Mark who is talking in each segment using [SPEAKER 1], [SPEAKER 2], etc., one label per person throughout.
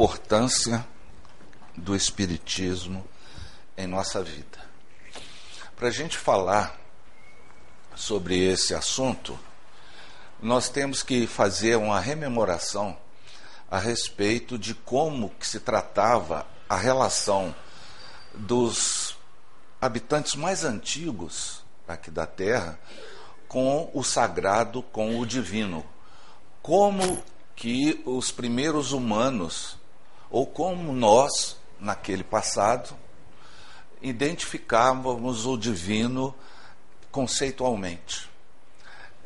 [SPEAKER 1] importância do Espiritismo em nossa vida. Para a gente falar sobre esse assunto, nós temos que fazer uma rememoração a respeito de como que se tratava a relação dos habitantes mais antigos aqui da Terra com o sagrado, com o divino. Como que os primeiros humanos, ou como nós, naquele passado, identificávamos o divino conceitualmente.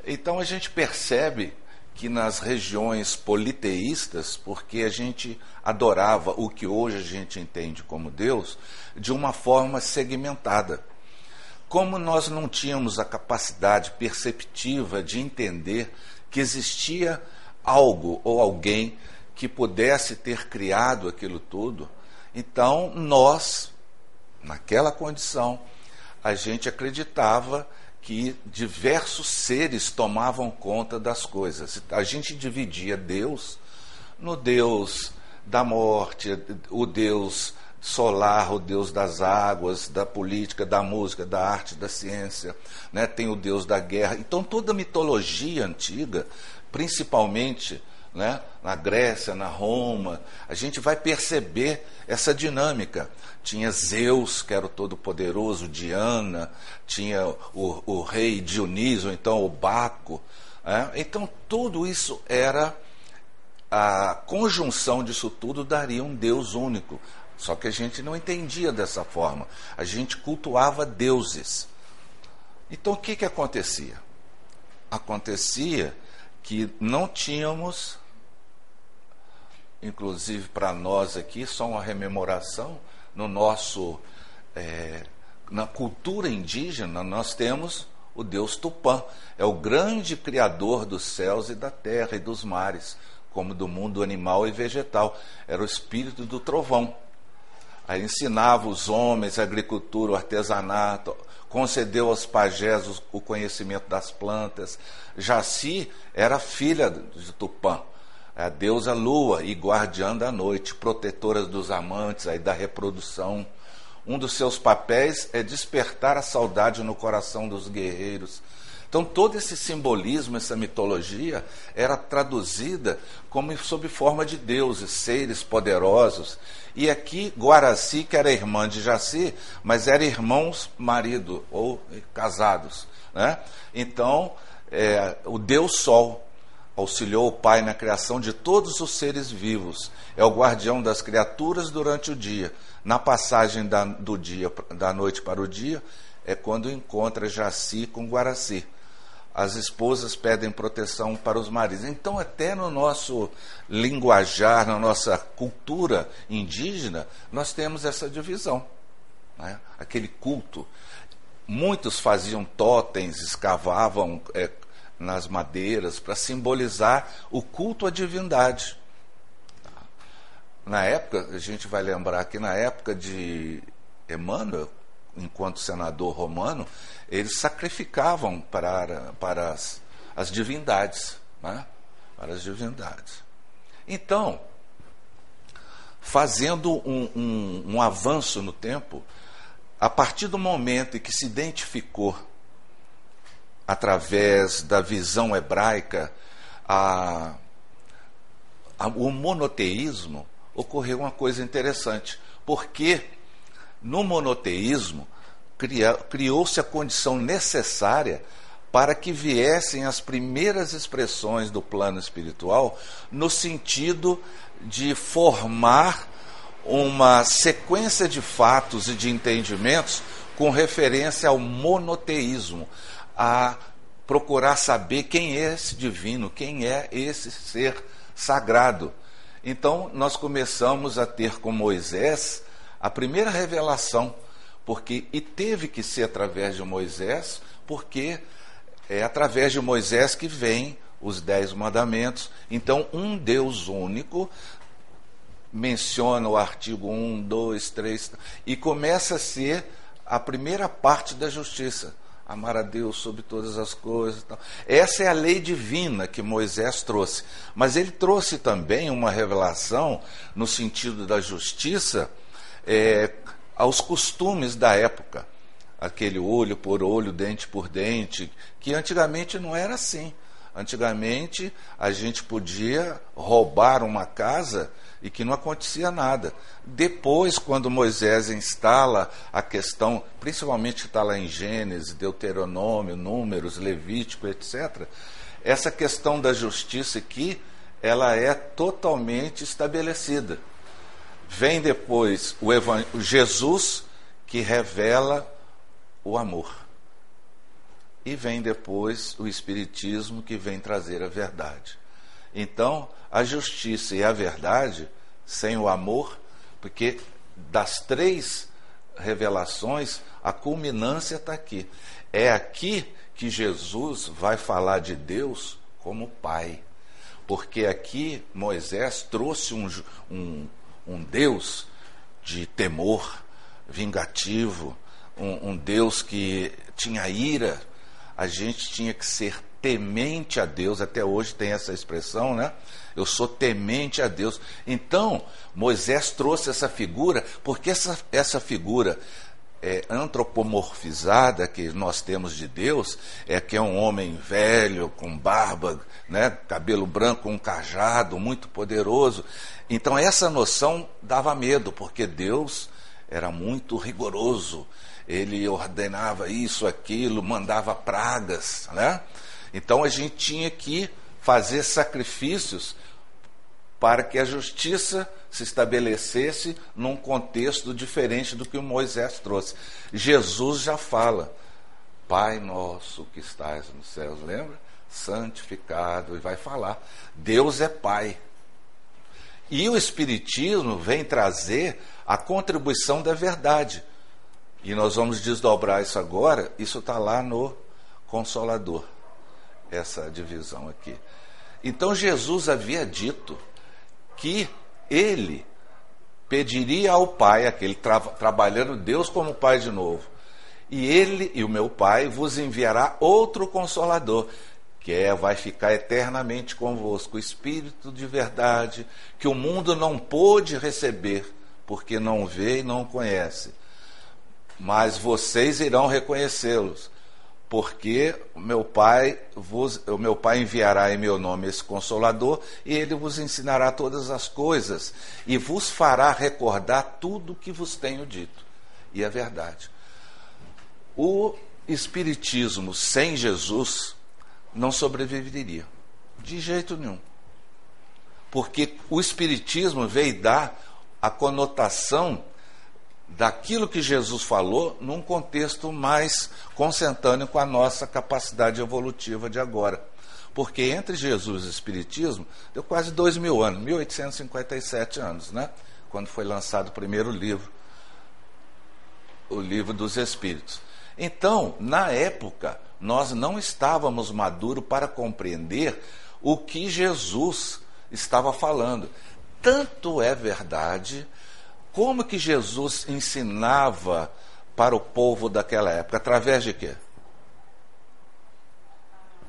[SPEAKER 1] Então a gente percebe que nas regiões politeístas, porque a gente adorava o que hoje a gente entende como Deus, de uma forma segmentada. Como nós não tínhamos a capacidade perceptiva de entender que existia algo ou alguém que pudesse ter criado aquilo tudo, então nós, naquela condição, a gente acreditava que diversos seres tomavam conta das coisas. A gente dividia Deus no Deus da morte, o Deus solar, o Deus das águas, da política, da música, da arte, da ciência, né? tem o Deus da guerra. Então toda a mitologia antiga principalmente né, na Grécia, na Roma, a gente vai perceber essa dinâmica. Tinha Zeus, que era o todo-poderoso, Diana, tinha o, o, rei Dionísio, então o Baco. Né? Então, tudo isso era a conjunção disso tudo daria um Deus único. Só que a gente não entendia dessa forma. A gente cultuava deuses. Então, o que, que acontecia? Acontecia que não tínhamos, inclusive para nós aqui, só uma rememoração, no nosso, é, na cultura indígena, nós temos o deus Tupã, é o grande criador dos céus e da terra e dos mares, como do mundo animal e vegetal, era o espírito do trovão. Aí ensinava os homens a agricultura, o artesanato, concedeu aos pajés o conhecimento das plantas. Jaci era filha de Tupã, a deusa lua e guardiã da noite, protetora dos amantes e da reprodução. Um dos seus papéis é despertar a saudade no coração dos guerreiros. Então, todo esse simbolismo, essa mitologia, era traduzida como sob forma de deuses, seres poderosos. E aqui, Guaraci, que era irmã de Jaci, mas eram irmãos marido ou casados. Né? Então, é, o Deus Sol auxiliou o Pai na criação de todos os seres vivos. É o guardião das criaturas durante o dia. Na passagem da, do dia, da noite para o dia, é quando encontra Jaci com Guaraci as esposas pedem proteção para os maridos. Então, até no nosso linguajar, na nossa cultura indígena, nós temos essa divisão. Né? Aquele culto. Muitos faziam totens, escavavam é, nas madeiras para simbolizar o culto à divindade. Na época, a gente vai lembrar que na época de Emmanuel, enquanto senador romano, eles sacrificavam para, para as, as divindades. Né? Para as divindades. Então, fazendo um, um, um avanço no tempo, a partir do momento em que se identificou, através da visão hebraica, a, a, o monoteísmo, ocorreu uma coisa interessante. Porque no monoteísmo, criou-se a condição necessária para que viessem as primeiras expressões do plano espiritual no sentido de formar uma sequência de fatos e de entendimentos com referência ao monoteísmo, a procurar saber quem é esse divino, quem é esse ser sagrado. Então, nós começamos a ter com Moisés a primeira revelação, porque e teve que ser através de Moisés, porque é através de Moisés que vem os dez mandamentos. Então, um Deus único menciona o artigo 1, 2, 3, e começa a ser a primeira parte da justiça. Amar a Deus sobre todas as coisas. Essa é a lei divina que Moisés trouxe. Mas ele trouxe também uma revelação no sentido da justiça é, aos costumes da época. Aquele olho por olho, dente por dente, que antigamente não era assim. Antigamente a gente podia roubar uma casa e que não acontecia nada. Depois, quando Moisés instala a questão, principalmente está lá em Gênesis, Deuteronômio, Números, Levítico, etc., essa questão da justiça aqui, ela é totalmente estabelecida. Vem depois o, Jesus que revela o amor. E vem depois o Espiritismo que vem trazer a verdade. Então, a justiça e a verdade, sem o amor, porque das três revelações, a culminância está aqui. É aqui que Jesus vai falar de Deus como Pai. Porque aqui Moisés trouxe um, um, um Deus de temor vingativo, um, um Deus que tinha ira. A gente tinha que ser temente a Deus, até hoje tem essa expressão, né? Eu sou temente a Deus. Então, Moisés trouxe essa figura, porque essa, essa figura é, antropomorfizada que nós temos de Deus é que é um homem velho, com barba, né, cabelo branco, um cajado, muito poderoso. Então, essa noção dava medo, porque Deus era muito rigoroso. Ele ordenava isso, aquilo, mandava pragas, né? Então a gente tinha que fazer sacrifícios para que a justiça se estabelecesse num contexto diferente do que Moisés trouxe. Jesus já fala: Pai nosso que estás nos céus, lembra? Santificado, e vai falar: Deus é Pai. E o Espiritismo vem trazer a contribuição da verdade. E nós vamos desdobrar isso agora, isso está lá no Consolador essa divisão aqui. Então Jesus havia dito que ele pediria ao Pai, aquele tra trabalhando Deus como Pai de novo, e ele e o meu Pai vos enviará outro consolador, que é vai ficar eternamente convosco, o Espírito de verdade, que o mundo não pôde receber, porque não vê e não conhece. Mas vocês irão reconhecê-los, porque meu pai vos, o meu pai enviará em meu nome esse consolador e ele vos ensinará todas as coisas e vos fará recordar tudo o que vos tenho dito. E é verdade. O espiritismo sem Jesus não sobreviveria de jeito nenhum. Porque o espiritismo veio dar a conotação daquilo que Jesus falou num contexto mais consentâneo com a nossa capacidade evolutiva de agora. Porque entre Jesus e o Espiritismo deu quase dois mil anos, 1857 anos, né? quando foi lançado o primeiro livro, o livro dos Espíritos. Então, na época, nós não estávamos maduros para compreender o que Jesus estava falando. Tanto é verdade como que Jesus ensinava para o povo daquela época? Através de quê?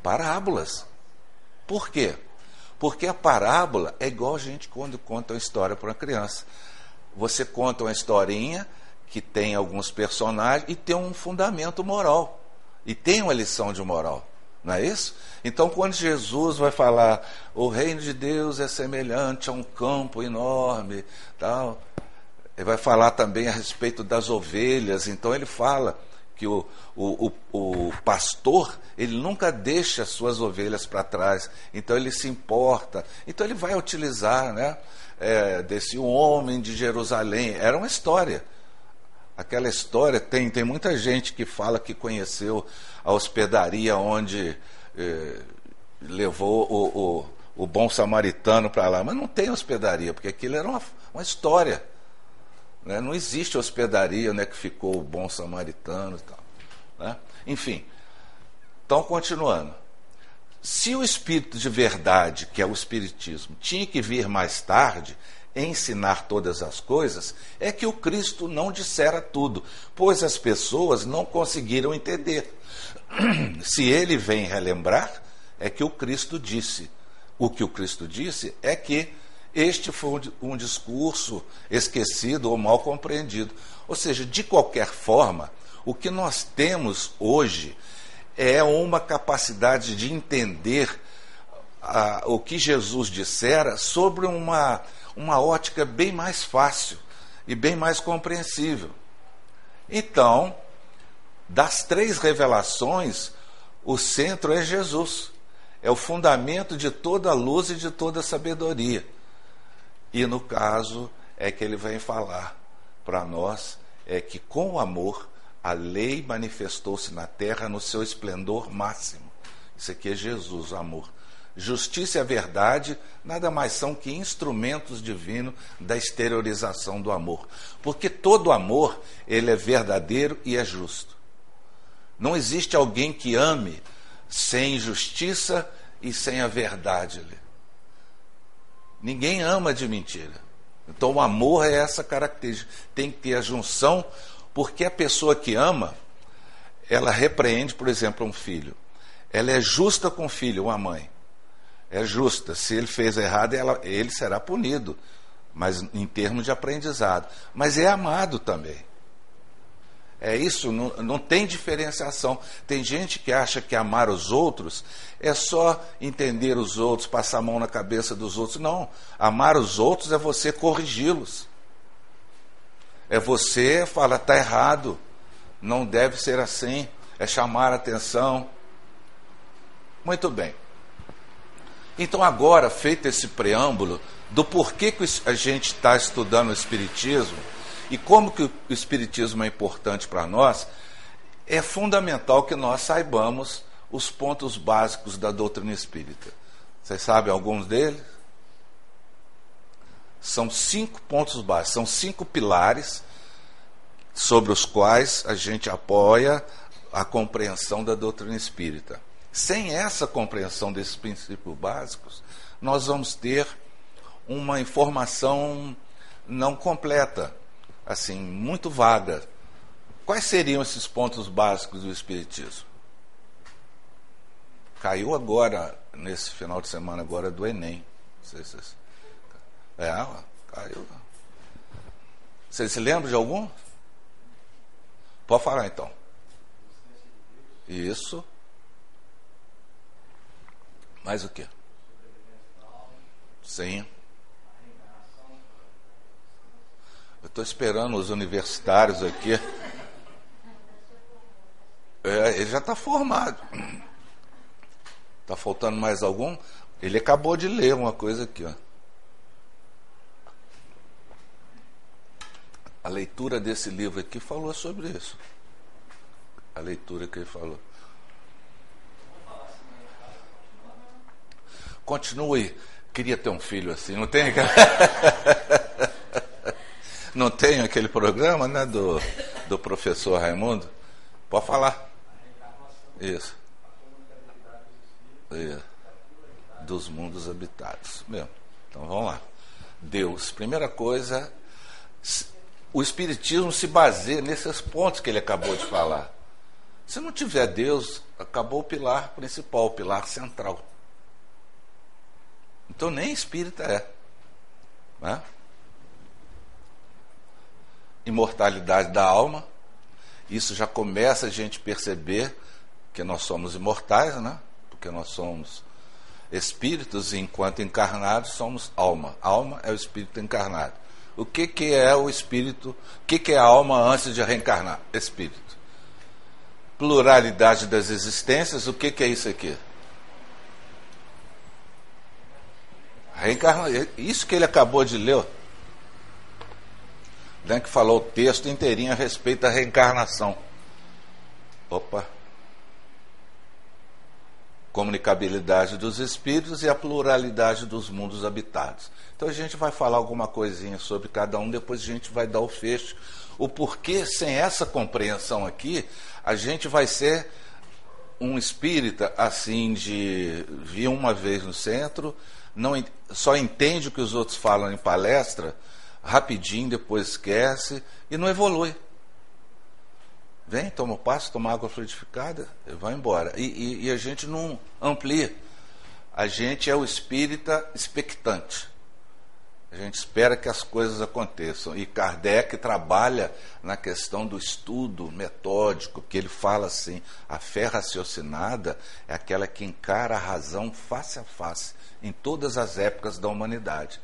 [SPEAKER 1] Parábolas. Por quê? Porque a parábola é igual a gente quando conta uma história para uma criança. Você conta uma historinha que tem alguns personagens e tem um fundamento moral. E tem uma lição de moral. Não é isso? Então, quando Jesus vai falar, o reino de Deus é semelhante a um campo enorme, tal, ele vai falar também a respeito das ovelhas. Então ele fala que o, o, o, o pastor ele nunca deixa as suas ovelhas para trás. Então ele se importa. Então ele vai utilizar, né? É, desse homem de Jerusalém. Era uma história. Aquela história tem tem muita gente que fala que conheceu a hospedaria onde eh, levou o, o, o bom samaritano para lá, mas não tem hospedaria porque aquilo era uma, uma história. Né? Não existe hospedaria onde é que ficou o bom samaritano e tal. Né? Enfim, então continuando. Se o espírito de verdade, que é o espiritismo, tinha que vir mais tarde, ensinar todas as coisas, é que o Cristo não dissera tudo, pois as pessoas não conseguiram entender. Se ele vem relembrar, é que o Cristo disse. O que o Cristo disse é que este foi um discurso esquecido ou mal compreendido. Ou seja, de qualquer forma, o que nós temos hoje é uma capacidade de entender a, o que Jesus dissera sobre uma, uma ótica bem mais fácil e bem mais compreensível. Então, das três revelações, o centro é Jesus. É o fundamento de toda a luz e de toda a sabedoria. E no caso é que ele vem falar para nós é que com o amor a lei manifestou-se na terra no seu esplendor máximo. Isso aqui é Jesus, o amor. Justiça e a verdade nada mais são que instrumentos divinos da exteriorização do amor. Porque todo amor, ele é verdadeiro e é justo. Não existe alguém que ame sem justiça e sem a verdade. Ninguém ama de mentira. Então o amor é essa característica. Tem que ter a junção, porque a pessoa que ama, ela repreende, por exemplo, um filho. Ela é justa com o filho, uma mãe é justa. Se ele fez errado, ela, ele será punido, mas em termos de aprendizado. Mas é amado também. É isso, não, não tem diferenciação. Tem gente que acha que amar os outros é só entender os outros, passar a mão na cabeça dos outros. Não. Amar os outros é você corrigi-los. É você falar, está errado, não deve ser assim. É chamar a atenção. Muito bem. Então, agora, feito esse preâmbulo do porquê que a gente está estudando o Espiritismo e como que o Espiritismo é importante para nós, é fundamental que nós saibamos os pontos básicos da doutrina espírita. Vocês sabem alguns deles? São cinco pontos básicos, são cinco pilares sobre os quais a gente apoia a compreensão da doutrina espírita. Sem essa compreensão desses princípios básicos, nós vamos ter uma informação não completa, assim, muito vaga. Quais seriam esses pontos básicos do Espiritismo? Caiu agora, nesse final de semana agora, do Enem. É, caiu. Vocês se lembram de algum? Pode falar então. Isso. Mais o quê? Sim. Eu estou esperando os universitários aqui. É, ele já está formado. Está faltando mais algum? Ele acabou de ler uma coisa aqui. Ó. A leitura desse livro aqui falou sobre isso. A leitura que ele falou. continue. Queria ter um filho assim, não tem? não tem aquele programa, né, do, do professor Raimundo? Pode falar. Isso. Isso. Dos mundos habitados. Mesmo. Então vamos lá. Deus, primeira coisa, o Espiritismo se baseia nesses pontos que ele acabou de falar. Se não tiver Deus, acabou o pilar principal, o pilar central. Então nem espírita é. Né? Imortalidade da alma. Isso já começa a gente perceber que nós somos imortais, né? Porque nós somos espíritos e enquanto encarnados somos alma. Alma é o espírito encarnado. O que, que é o espírito? O que, que é a alma antes de reencarnar? Espírito. Pluralidade das existências, o que, que é isso aqui? Reencarna... Isso que ele acabou de ler, né, que falou o texto inteirinho a respeito da reencarnação. Opa. Comunicabilidade dos espíritos e a pluralidade dos mundos habitados. Então a gente vai falar alguma coisinha sobre cada um, depois a gente vai dar o fecho. O porquê, sem essa compreensão aqui, a gente vai ser um espírita assim de vir uma vez no centro, não, só entende o que os outros falam em palestra, rapidinho, depois esquece e não evolui. Vem, toma o passo, toma água fluidificada e vai embora. E, e, e a gente não amplia. A gente é o espírita expectante. A gente espera que as coisas aconteçam. E Kardec trabalha na questão do estudo metódico, que ele fala assim: a fé raciocinada é aquela que encara a razão face a face, em todas as épocas da humanidade.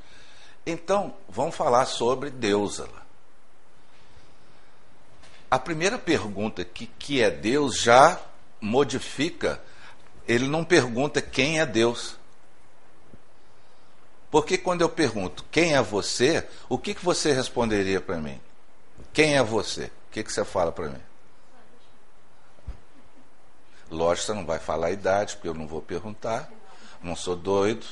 [SPEAKER 1] Então, vamos falar sobre Deus. A primeira pergunta, que, que é Deus, já modifica. Ele não pergunta quem é Deus. Porque quando eu pergunto quem é você, o que, que você responderia para mim? Quem é você? O que, que você fala para mim? Lógico, você não vai falar a idade, porque eu não vou perguntar. Não sou doido.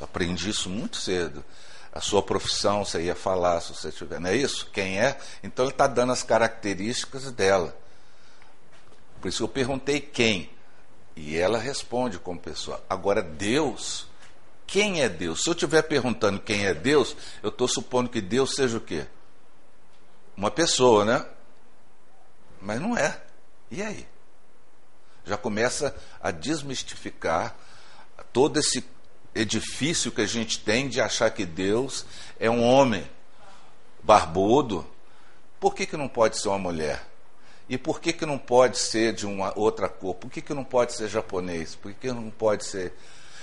[SPEAKER 1] Aprendi isso muito cedo. A sua profissão você ia falar se você tiver. Não é isso? Quem é? Então ele está dando as características dela. Por isso eu perguntei quem. E ela responde como pessoa. Agora, Deus quem é Deus? Se eu estiver perguntando quem é Deus, eu estou supondo que Deus seja o quê? Uma pessoa, né? Mas não é. E aí? Já começa a desmistificar todo esse edifício que a gente tem de achar que Deus é um homem barbudo. Por que, que não pode ser uma mulher? E por que, que não pode ser de uma outra cor? Por que, que não pode ser japonês? Por que, que não pode ser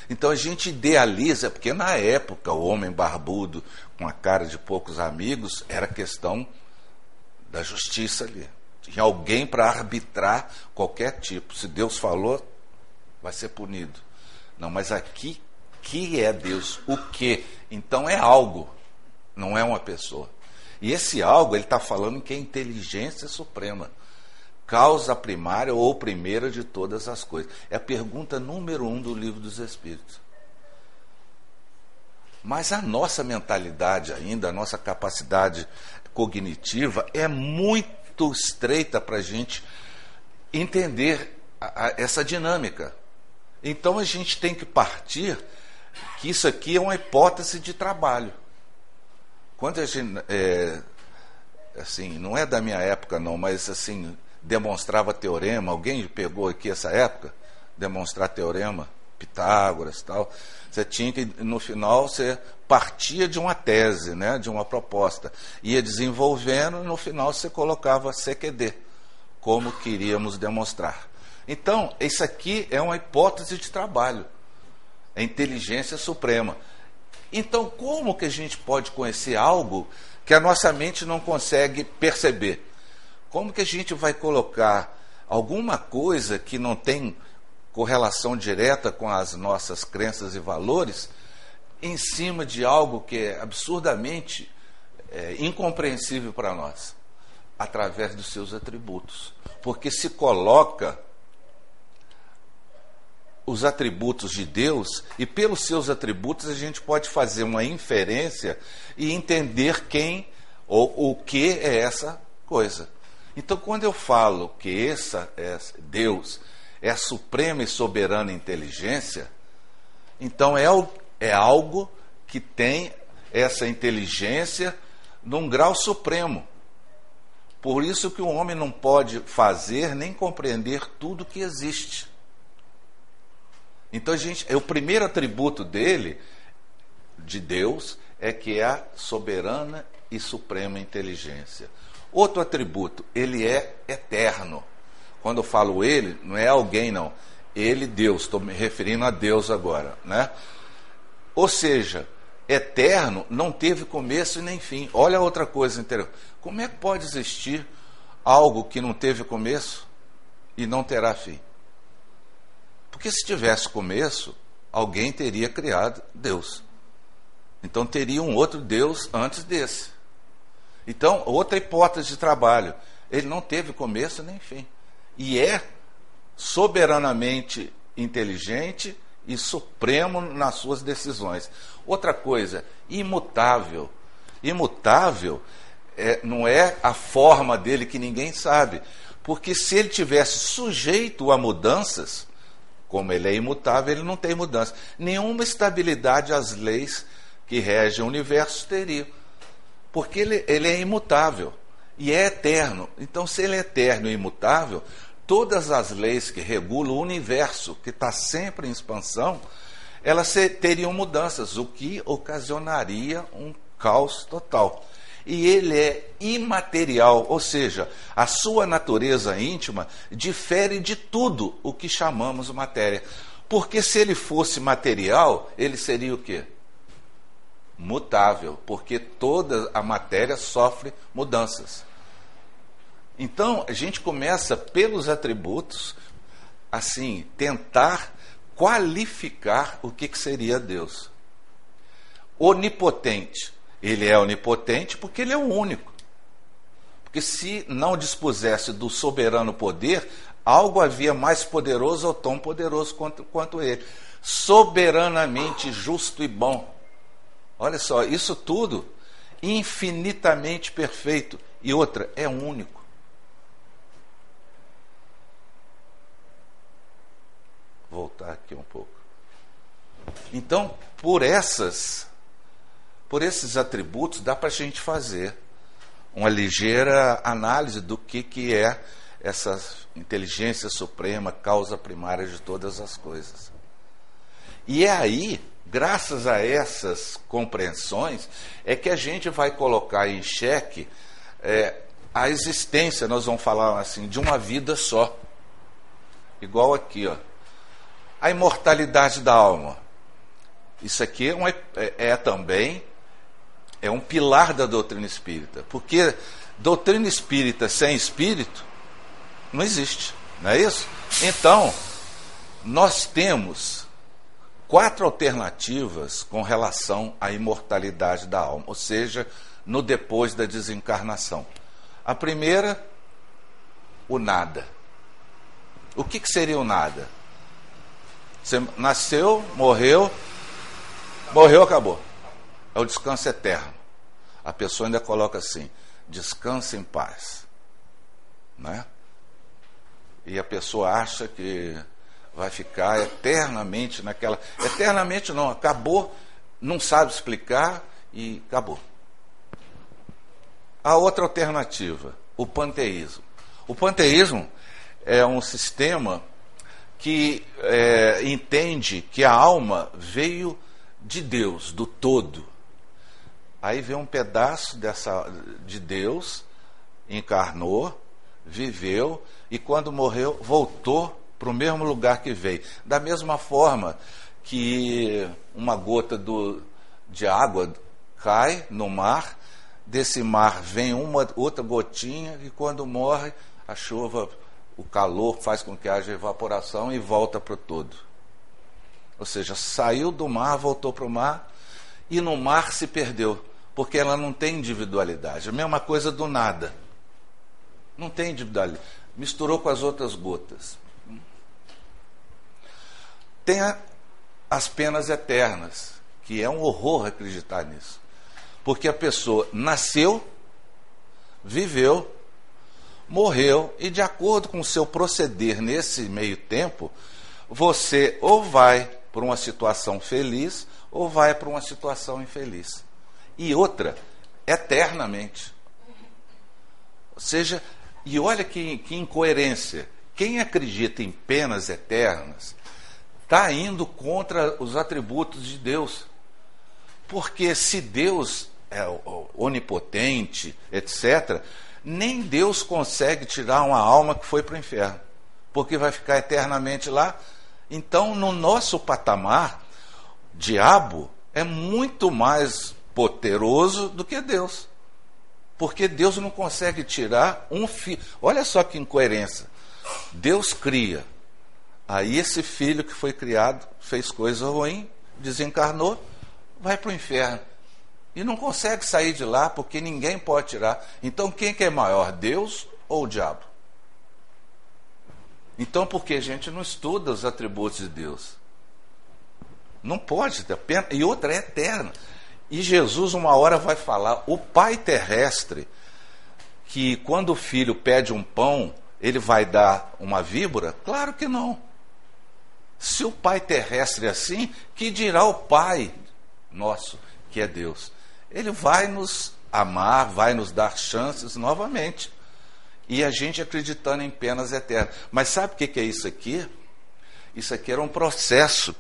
[SPEAKER 1] então a gente idealiza, porque na época o homem barbudo com a cara de poucos amigos era questão da justiça ali. Tinha alguém para arbitrar qualquer tipo. Se Deus falou, vai ser punido. Não, mas aqui, que é Deus? O que? Então é algo, não é uma pessoa. E esse algo, ele está falando que é inteligência suprema causa primária ou primeira de todas as coisas. É a pergunta número um do livro dos Espíritos. Mas a nossa mentalidade ainda, a nossa capacidade cognitiva é muito estreita para a gente entender a, a, essa dinâmica. Então a gente tem que partir que isso aqui é uma hipótese de trabalho. Quando a gente. É, assim, não é da minha época, não, mas assim, demonstrava teorema. Alguém pegou aqui essa época? Demonstrar teorema, Pitágoras tal. Você tinha que, no final, você partia de uma tese, né, de uma proposta. Ia desenvolvendo e no final você colocava CQD, como queríamos demonstrar. Então, isso aqui é uma hipótese de trabalho. É inteligência suprema. Então, como que a gente pode conhecer algo que a nossa mente não consegue perceber? Como que a gente vai colocar alguma coisa que não tem correlação direta com as nossas crenças e valores em cima de algo que é absurdamente é, incompreensível para nós, através dos seus atributos? Porque se coloca os atributos de Deus e pelos seus atributos a gente pode fazer uma inferência e entender quem ou o que é essa coisa. Então, quando eu falo que essa é Deus é a suprema e soberana inteligência, então é, é algo que tem essa inteligência num grau supremo. Por isso que o homem não pode fazer nem compreender tudo que existe. Então, gente, é o primeiro atributo dele, de Deus, é que é a soberana e suprema inteligência. Outro atributo, ele é eterno. Quando eu falo ele, não é alguém, não. Ele, Deus, estou me referindo a Deus agora, né? Ou seja, eterno não teve começo e nem fim. Olha outra coisa interessante. Como é que pode existir algo que não teve começo e não terá fim? Porque se tivesse começo, alguém teria criado Deus. Então teria um outro Deus antes desse. Então, outra hipótese de trabalho. Ele não teve começo nem fim. E é soberanamente inteligente e supremo nas suas decisões. Outra coisa, imutável. Imutável é, não é a forma dele que ninguém sabe. Porque se ele tivesse sujeito a mudanças, Como ele é imutável, ele não tem mudança. Nenhuma estabilidade as leis que regem o universo teriam. Porque ele, ele é imutável e é eterno. Então, se ele é eterno e imutável, todas as leis que regulam o universo, que está sempre em expansão, elas teriam mudanças, o que ocasionaria um caos total. E ele é imaterial, ou seja, a sua natureza íntima difere de tudo o que chamamos matéria. Porque se ele fosse material, ele seria o quê? Mutável, porque toda a matéria sofre mudanças. Então, a gente começa pelos atributos, assim, tentar qualificar o que, que seria Deus. Onipotente. Ele é onipotente porque ele é o único. Porque se não dispusesse do soberano poder, algo havia mais poderoso ou tão poderoso quanto, quanto ele. Soberanamente justo e bom. Olha só, isso tudo infinitamente perfeito. E outra, é único. voltar aqui um pouco. Então, por essas, por esses atributos, dá para a gente fazer uma ligeira análise do que, que é essa inteligência suprema, causa primária de todas as coisas. E é aí, graças a essas compreensões, é que a gente vai colocar em xeque é, a existência, nós vamos falar assim, de uma vida só. Igual aqui, ó a imortalidade da alma. Isso aqui é, é, é também é um pilar da doutrina espírita, porque doutrina espírita sem espírito não existe, não é isso? Então, nós temos quatro alternativas com relação à imortalidade da alma, ou seja, no depois da desencarnação. A primeira, o nada. O que, que seria o nada? Você nasceu, morreu, morreu, acabou. É o descanso eterno. A pessoa ainda coloca assim: descanse em paz. Né? E a pessoa acha que vai ficar eternamente naquela. Eternamente não, acabou, não sabe explicar e acabou. A outra alternativa, o panteísmo. O panteísmo é um sistema que é, entende que a alma veio de Deus, do todo. Aí vem um pedaço dessa, de Deus, encarnou, viveu e quando morreu voltou para o mesmo lugar que veio. Da mesma forma que uma gota do, de água cai no mar, desse mar vem uma outra gotinha e quando morre a chuva o calor faz com que haja evaporação e volta para o todo. Ou seja, saiu do mar, voltou para o mar e no mar se perdeu, porque ela não tem individualidade. A mesma coisa do nada. Não tem individualidade. Misturou com as outras gotas. Tem a, as penas eternas, que é um horror acreditar nisso. Porque a pessoa nasceu, viveu, morreu, e de acordo com o seu proceder nesse meio tempo, você ou vai para uma situação feliz ou vai para uma situação infeliz. E outra, eternamente. Ou seja, e olha que, que incoerência. Quem acredita em penas eternas está indo contra os atributos de Deus. Porque se Deus é onipotente, etc., nem Deus consegue tirar uma alma que foi para o inferno, porque vai ficar eternamente lá. Então, no nosso patamar, diabo é muito mais poderoso do que Deus. Porque Deus não consegue tirar um filho. Olha só que incoerência. Deus cria. Aí esse filho que foi criado fez coisa ruim, desencarnou, vai para o inferno e não consegue sair de lá porque ninguém pode tirar. Então quem que é maior, Deus ou o diabo? Então por que a gente não estuda os atributos de Deus? Não pode. E outra é eterna. E Jesus uma hora vai falar, o pai terrestre, que quando o filho pede um pão, ele vai dar uma víbora? Claro que não. Se o Pai terrestre é assim, que dirá o Pai nosso, que é Deus? Ele vai nos amar, vai nos dar chances novamente. E a gente acreditando em penas eternas. Mas sabe o que é isso aqui? Isso aqui era um processo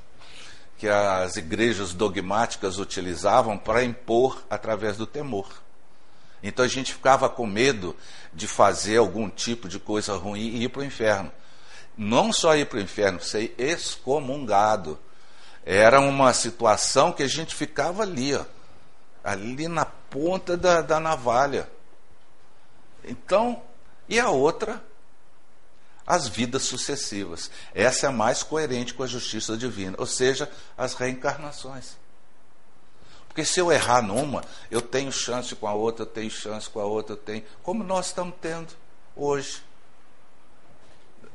[SPEAKER 1] que as igrejas dogmáticas utilizavam para impor através do temor. Então a gente ficava com medo de fazer algum tipo de coisa ruim e ir para o inferno. Não só ir para o inferno, ser excomungado. Era uma situação que a gente ficava ali, ó, ali na ponta da, da navalha. Então, e a outra, as vidas sucessivas. Essa é mais coerente com a justiça divina, ou seja, as reencarnações. Porque se eu errar numa, eu tenho chance com a outra, eu tenho chance com a outra, eu tenho. Como nós estamos tendo hoje.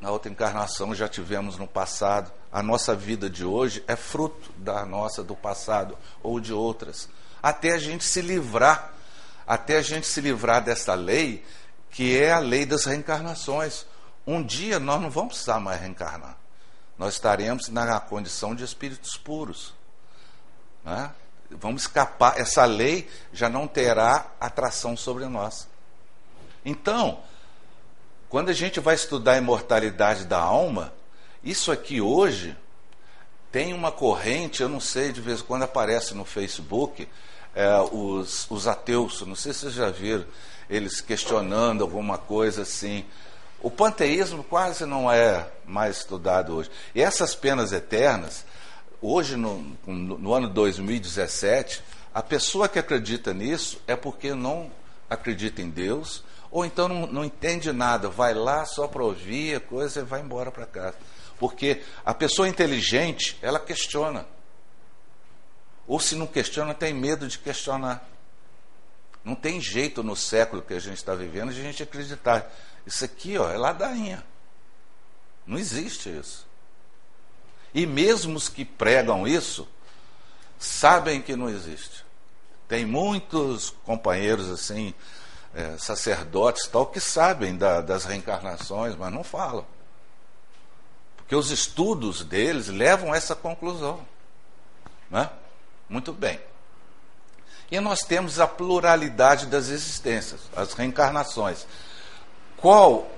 [SPEAKER 1] Na outra encarnação já tivemos no passado. A nossa vida de hoje é fruto da nossa do passado ou de outras. Até a gente se livrar, até a gente se livrar dessa lei, que é a lei das reencarnações. Um dia nós não vamos precisar mais reencarnar. Nós estaremos na condição de espíritos puros. Né? Vamos escapar, essa lei já não terá atração sobre nós. Então, quando a gente vai estudar a imortalidade da alma, isso aqui hoje tem uma corrente, eu não sei, de vez em quando aparece no Facebook, é, os, os ateus, não sei se vocês já viram, eles questionando alguma coisa assim. O panteísmo quase não é mais estudado hoje. E essas penas eternas, hoje, no, no ano 2017, a pessoa que acredita nisso é porque não acredita em Deus, ou então não, não entende nada, vai lá só para ouvir a coisa e vai embora para casa. Porque a pessoa inteligente, ela questiona. Ou se não questiona, tem medo de questionar. Não tem jeito no século que a gente está vivendo de a gente acreditar. Isso aqui ó, é ladainha. Não existe isso. E mesmo os que pregam isso, sabem que não existe. Tem muitos companheiros assim, é, sacerdotes tal, que sabem da, das reencarnações, mas não falam. Porque os estudos deles levam a essa conclusão. Né? Muito bem. E nós temos a pluralidade das existências, as reencarnações. Qual,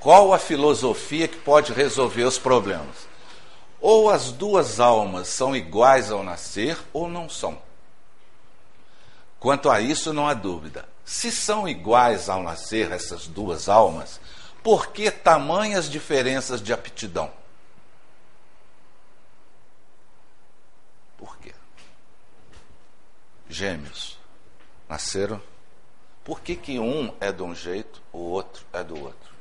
[SPEAKER 1] qual a filosofia que pode resolver os problemas? Ou as duas almas são iguais ao nascer, ou não são. Quanto a isso, não há dúvida. Se são iguais ao nascer essas duas almas, por que tamanhas diferenças de aptidão? gêmeos nasceram. Por que, que um é de um jeito, o outro é do outro?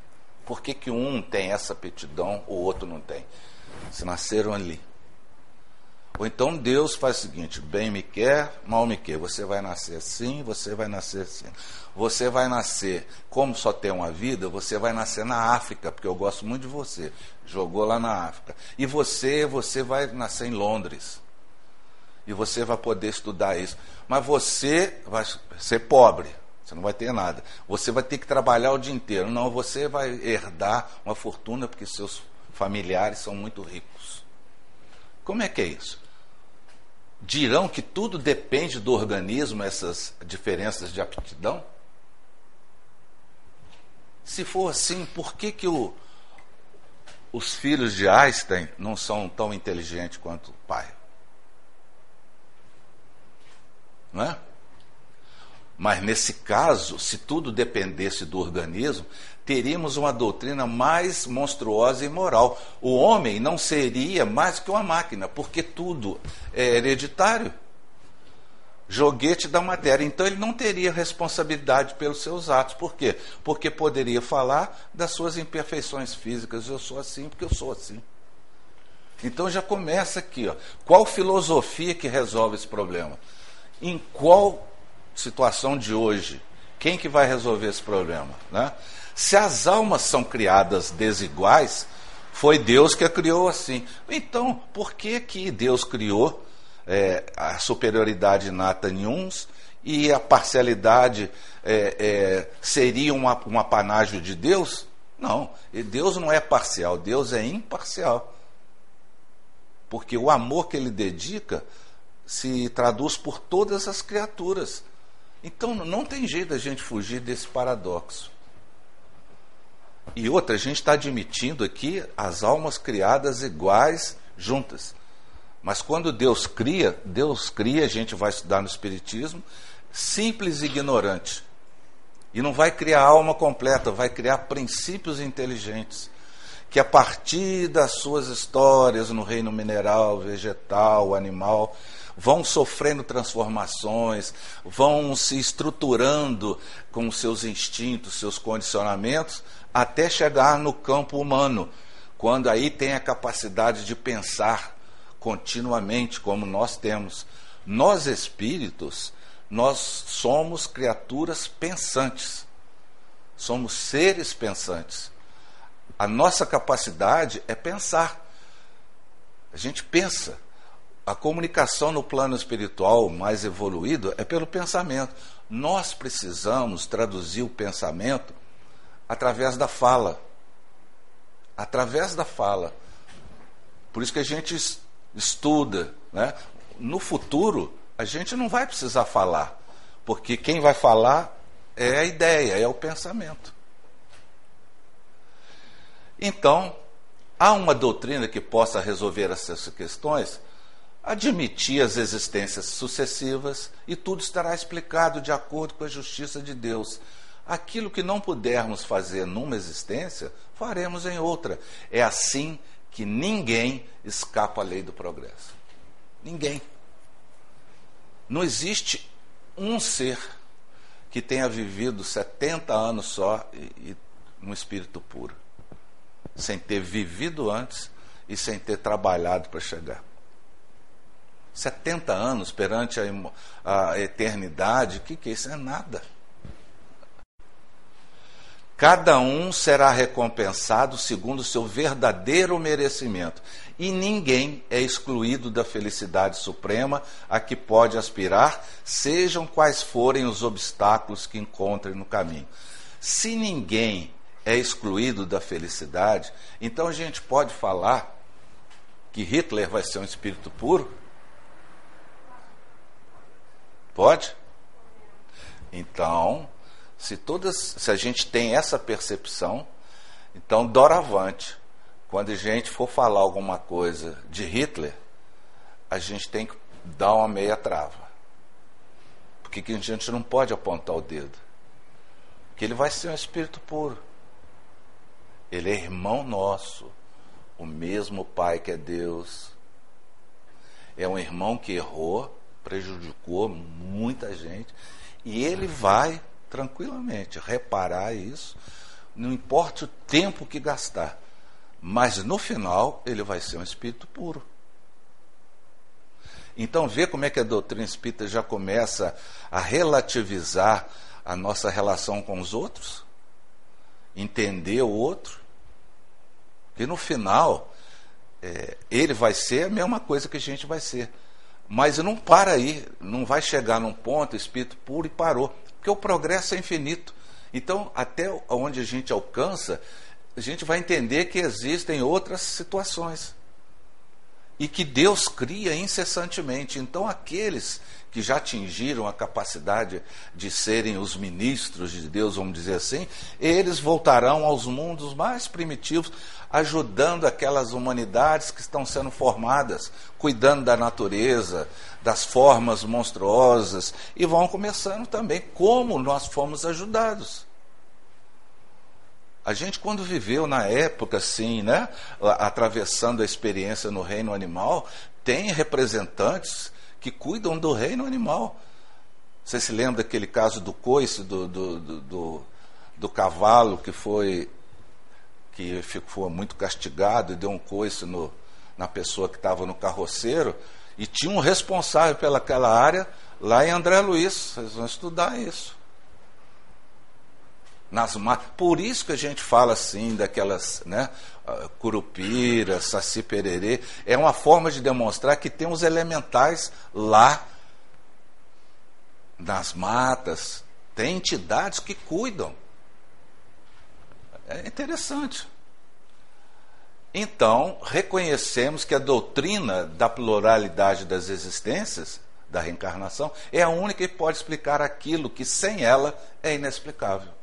[SPEAKER 1] Por que, que um tem essa aptidão, o outro não tem? Se nasceram ali. Ou então Deus faz o seguinte: bem me quer, mal me quer. Você vai nascer assim, você vai nascer assim. Você vai nascer, como só tem uma vida, você vai nascer na África, porque eu gosto muito de você. Jogou lá na África. E você, você vai nascer em Londres e você vai poder estudar isso. Mas você vai ser pobre, você não vai ter nada. Você vai ter que trabalhar o dia inteiro. Não, você vai herdar uma fortuna porque seus familiares são muito ricos. Como é que é isso? Dirão que tudo depende do organismo, essas diferenças de aptidão? Se for assim, por que, que o, os filhos de Einstein não são tão inteligentes quanto o pai? Não é? Mas nesse caso, se tudo dependesse do organismo, teríamos uma doutrina mais monstruosa e moral. O homem não seria mais que uma máquina, porque tudo é hereditário. Joguete da matéria. Então ele não teria responsabilidade pelos seus atos. Por quê? Porque poderia falar das suas imperfeições físicas. Eu sou assim porque eu sou assim. Então já começa aqui. Ó. Qual filosofia que resolve esse problema? em qual situação de hoje, quem que vai resolver esse problema? Né? Se as almas são criadas desiguais, foi Deus que a criou assim. Então, por que, que Deus criou é, a superioridade inata em uns e a parcialidade é, é, seria uma, um apanágio de Deus? Não, Deus não é parcial, Deus é imparcial. porque o amor que ele dedica se traduz por todas as criaturas. Então não tem jeito da gente fugir desse paradoxo. E outra, a gente está admitindo aqui as almas criadas iguais, juntas. Mas quando Deus cria, Deus cria, a gente vai estudar no Espiritismo, simples e ignorante. E não vai criar alma completa, vai criar princípios inteligentes. Que a partir das suas histórias no reino mineral, vegetal, animal, vão sofrendo transformações, vão se estruturando com seus instintos, seus condicionamentos, até chegar no campo humano, quando aí tem a capacidade de pensar continuamente, como nós temos. Nós espíritos, nós somos criaturas pensantes, somos seres pensantes. A nossa capacidade é pensar. A gente pensa. A comunicação no plano espiritual mais evoluído é pelo pensamento. Nós precisamos traduzir o pensamento através da fala. Através da fala. Por isso que a gente estuda. Né? No futuro, a gente não vai precisar falar, porque quem vai falar é a ideia, é o pensamento. Então, há uma doutrina que possa resolver essas questões? Admitir as existências sucessivas e tudo estará explicado de acordo com a justiça de Deus. Aquilo que não pudermos fazer numa existência, faremos em outra. É assim que ninguém escapa à lei do progresso. Ninguém. Não existe um ser que tenha vivido 70 anos só e, e um espírito puro, sem ter vivido antes e sem ter trabalhado para chegar. 70 anos perante a, a eternidade, o que, que é isso? É nada. Cada um será recompensado segundo o seu verdadeiro merecimento. E ninguém é excluído da felicidade suprema a que pode aspirar, sejam quais forem os obstáculos que encontre no caminho. Se ninguém é excluído da felicidade, então a gente pode falar que Hitler vai ser um espírito puro? Pode? Então, se todas, se a gente tem essa percepção, então doravante, quando a gente for falar alguma coisa de Hitler, a gente tem que dar uma meia trava. Porque a gente não pode apontar o dedo. Porque ele vai ser um espírito puro. Ele é irmão nosso, o mesmo Pai que é Deus. É um irmão que errou, prejudicou muita gente, e ele vai tranquilamente reparar isso, não importa o tempo que gastar, mas no final ele vai ser um espírito puro. Então, vê como é que a doutrina espírita já começa a relativizar a nossa relação com os outros, entender o outro, que no final é, ele vai ser a mesma coisa que a gente vai ser. Mas não para aí, não vai chegar num ponto, espírito puro, e parou. Porque o progresso é infinito. Então, até onde a gente alcança, a gente vai entender que existem outras situações. E que Deus cria incessantemente. Então, aqueles que já atingiram a capacidade de serem os ministros de Deus, vamos dizer assim, eles voltarão aos mundos mais primitivos, ajudando aquelas humanidades que estão sendo formadas, cuidando da natureza, das formas monstruosas, e vão começando também como nós fomos ajudados. A gente, quando viveu na época, assim, né, atravessando a experiência no reino animal, tem representantes que cuidam do reino animal. Você se lembra daquele caso do coice do, do, do, do, do cavalo que foi que ficou muito castigado e deu um coice no, na pessoa que estava no carroceiro, e tinha um responsável pelaquela área lá em André Luiz. Vocês vão estudar isso. Nas Por isso que a gente fala assim daquelas, né, ah, curupira, saci pererê, é uma forma de demonstrar que tem os elementais lá nas matas, tem entidades que cuidam. É interessante. Então, reconhecemos que a doutrina da pluralidade das existências, da reencarnação, é a única que pode explicar aquilo que sem ela é inexplicável.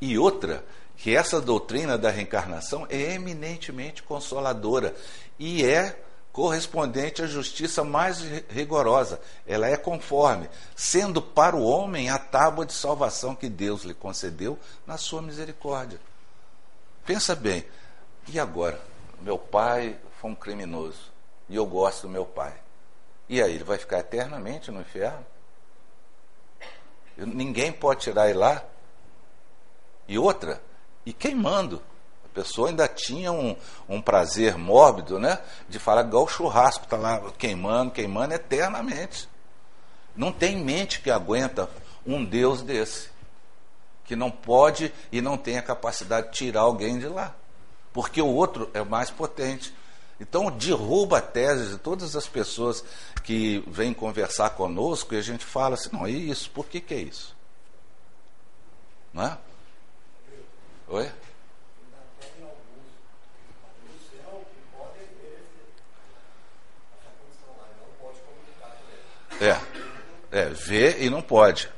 [SPEAKER 1] E outra, que essa doutrina da reencarnação é eminentemente consoladora e é correspondente à justiça mais rigorosa. Ela é conforme, sendo para o homem a tábua de salvação que Deus lhe concedeu na sua misericórdia. Pensa bem, e agora? Meu pai foi um criminoso e eu gosto do meu pai. E aí, ele vai ficar eternamente no inferno? Ninguém pode tirar ele lá? E outra, e queimando pessoa ainda tinha um, um prazer mórbido, né? De falar igual o churrasco, está lá queimando, queimando eternamente. Não tem mente que aguenta um Deus desse, que não pode e não tem a capacidade de tirar alguém de lá, porque o outro é mais potente. Então derruba a tese de todas as pessoas que vêm conversar conosco e a gente fala assim, não, é isso, por que, que é isso? Não é? Oi? É, é, vê e não pode.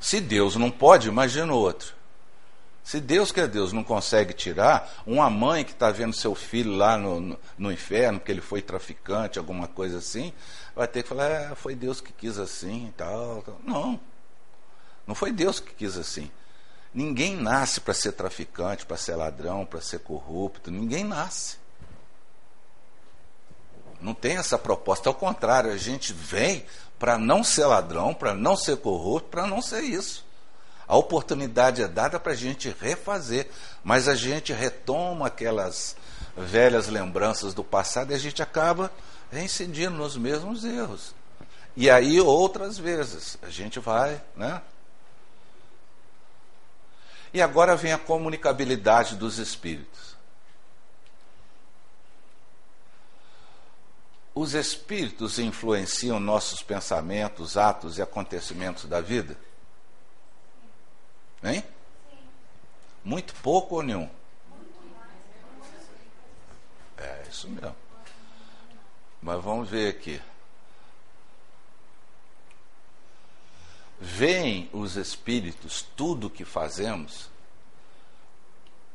[SPEAKER 1] Se Deus não pode, imagina outro. Se Deus, que é Deus, não consegue tirar, uma mãe que está vendo seu filho lá no, no, no, inferno, porque ele foi traficante, alguma coisa assim, vai ter que falar, é, foi Deus que quis assim tal, tal. Não, não foi Deus que quis assim. Ninguém nasce para ser traficante, para ser ladrão, para ser corrupto, ninguém nasce. Não tem essa proposta, ao contrário, a gente vem para não ser ladrão, para não ser corrupto, para não ser isso. A oportunidade é dada para a gente refazer, mas a gente retoma aquelas velhas lembranças do passado e a gente acaba reincidindo nos mesmos erros. E aí, outras vezes, a gente vai, né? E agora vem a comunicabilidade dos espíritos. Os espíritos influenciam nossos pensamentos, atos e acontecimentos da vida? Hein? Muito pouco ou nenhum? É, isso mesmo. Mas vamos ver aqui. Veem os espíritos tudo o que fazemos?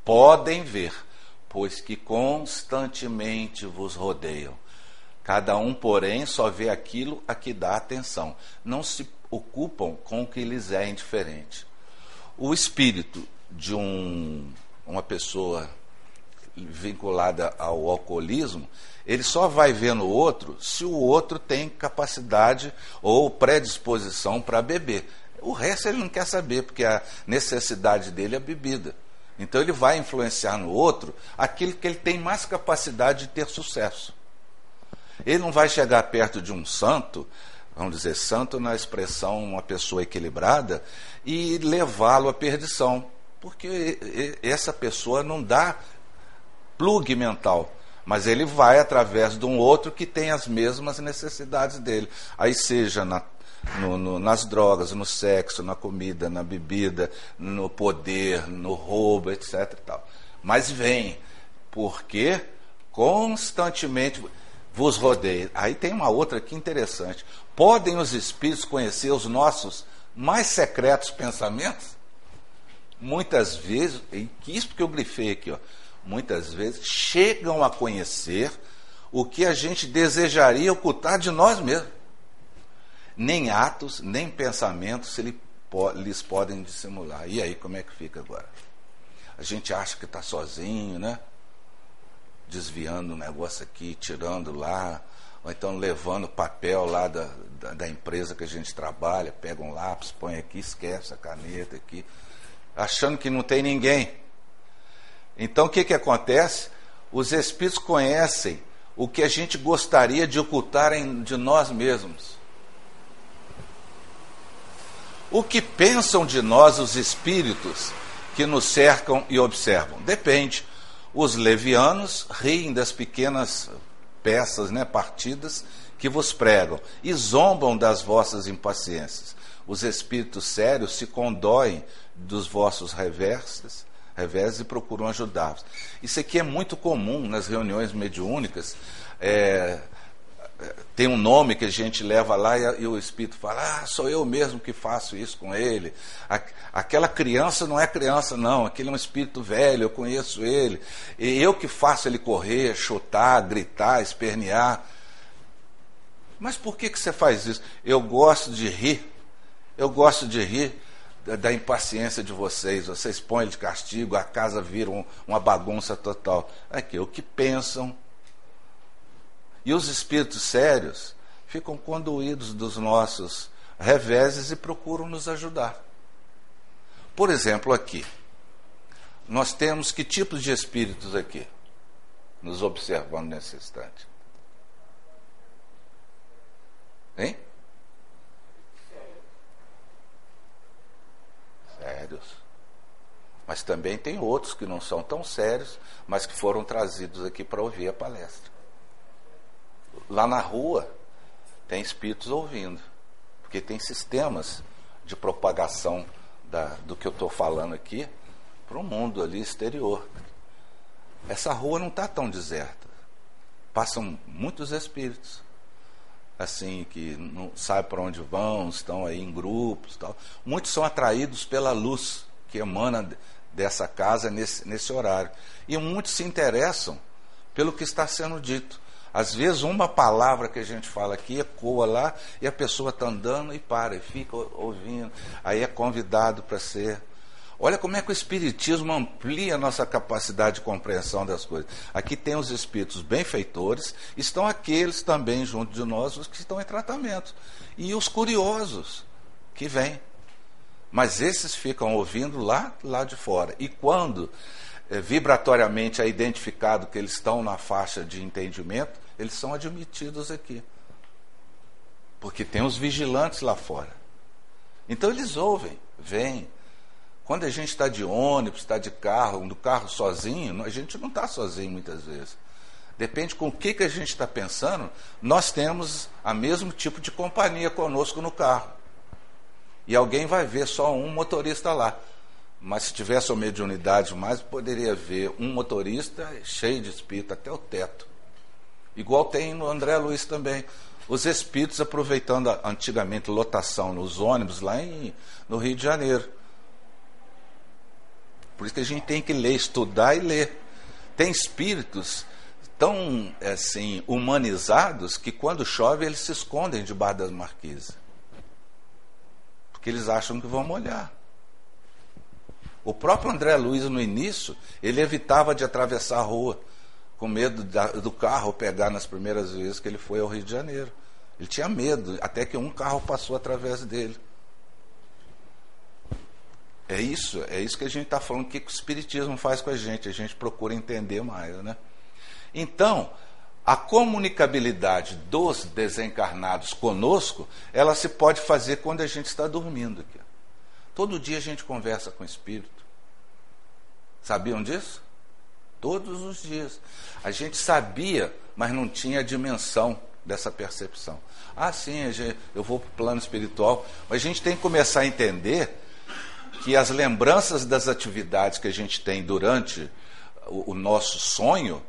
[SPEAKER 1] Podem ver, pois que constantemente vos rodeiam Cada um, porém, só vê aquilo a que dá atenção. Não se ocupam com o que lhes é indiferente. O espírito de um, uma pessoa vinculada ao alcoolismo, ele só vai ver no outro se o outro tem capacidade ou predisposição para beber. O resto ele não quer saber, porque a necessidade dele é bebida. Então ele vai influenciar no outro aquilo que ele tem mais capacidade de ter sucesso. Ele não vai chegar perto de um santo, vamos dizer, santo na expressão uma pessoa equilibrada, e levá-lo à perdição, porque essa pessoa não dá plug mental, mas ele vai através de um outro que tem as mesmas necessidades dele, aí seja na, no, no, nas drogas, no sexo, na comida, na bebida, no poder, no roubo, etc. Tal. Mas vem, porque constantemente vos rodeia. Aí tem uma outra aqui interessante. Podem os espíritos conhecer os nossos mais secretos pensamentos? Muitas vezes, isso porque eu grifei aqui, ó, muitas vezes chegam a conhecer o que a gente desejaria ocultar de nós mesmos. Nem atos, nem pensamentos lhes podem dissimular. E aí, como é que fica agora? A gente acha que está sozinho, né? desviando um negócio aqui, tirando lá, ou então levando papel lá da, da, da, empresa que a gente trabalha, pega um lápis, põe aqui, esquece a caneta aqui, achando que não tem ninguém. Então o que, que acontece? Os espíritos conhecem o que a gente gostaria de ocultar de nós mesmos. O que pensam de nós os espíritos que nos cercam e observam? Depende. Os levianos riem das pequenas peças, né, partidas que vos pregam e zombam das vossas impaciências. Os espíritos sérios se condoem dos vossos reversos, e procuram ajudá-los. Isso aqui é muito comum nas reuniões mediúnicas. É, tem um nome que a gente leva lá e, e, o espírito fala: Ah, sou eu mesmo que faço isso com ele. aquela criança não é criança, não, aquele é um espírito velho, eu conheço ele. E eu que faço ele correr, chutar, gritar, espernear. Mas por que, que você faz isso? Eu gosto de rir, eu gosto de rir da, impaciência de vocês. Vocês põem de castigo, a casa vira um, uma bagunça total. Aqui, o que pensam e os espíritos sérios ficam conduídos dos nossos reveses e procuram nos ajudar. Por exemplo, aqui, nós temos que tipos de espíritos aqui, nos observando nesse instante? Hein? Sérios. Mas também tem outros que não são tão sérios, mas que foram trazidos aqui para ouvir a palestra lá na rua tem espíritos ouvindo, porque tem sistemas de propagação da, do que eu estou falando aqui para o mundo ali exterior. Essa rua não está tão deserta. Passam muitos espíritos, assim, que não sabem para onde vão, estão aí em grupos tal. Muitos são atraídos pela luz que emana dessa casa nesse, nesse horário. E muitos se interessam pelo que está sendo dito. Às vezes, uma palavra que a gente fala aqui ecoa lá e a pessoa está andando e para, e fica ouvindo. Aí é convidado para ser. Olha como é que o Espiritismo amplia a nossa capacidade de compreensão das coisas. Aqui tem os espíritos benfeitores, estão aqueles também junto de nós, os que estão em tratamento. E os curiosos que vêm. Mas esses ficam ouvindo lá, lá de fora. E quando é, vibratoriamente é identificado que eles estão na faixa de entendimento, eles são admitidos aqui. Porque tem os vigilantes lá fora. Então eles ouvem, vêm. Quando a gente está de ônibus, está de carro, no carro sozinho, a gente não está sozinho muitas vezes. Depende com o que, que a gente está pensando, nós temos a mesmo tipo de companhia conosco no carro. E alguém vai ver só um motorista lá. Mas se tivesse uma mediunidade mais, poderia ver um motorista cheio de espírito até o teto. Igual tem no André Luiz também. Os espíritos aproveitando antigamente lotação nos ônibus lá em, no Rio de Janeiro. Por isso que a gente tem que ler, estudar e ler. Tem espíritos tão assim humanizados que quando chove eles se escondem debaixo das marquises. Porque eles acham que vão molhar. O próprio André Luiz, no início, ele evitava de atravessar a rua, com medo da, do carro pegar nas primeiras vezes que ele foi ao Rio de Janeiro. Ele tinha medo, até que um carro passou através dele. É isso, é isso que a gente está falando, o que, o Espiritismo faz com a gente, a gente procura entender mais. Né? Então, a comunicabilidade dos desencarnados conosco, ela se pode fazer quando a gente está dormindo aqui. Todo dia a gente conversa com o Espírito. Sabiam disso? Todos os dias. A gente sabia, mas não tinha a dimensão dessa percepção. Ah, sim, eu vou para o plano espiritual. Mas a gente tem que começar a entender que as lembranças das atividades que a gente tem durante o, o nosso sonho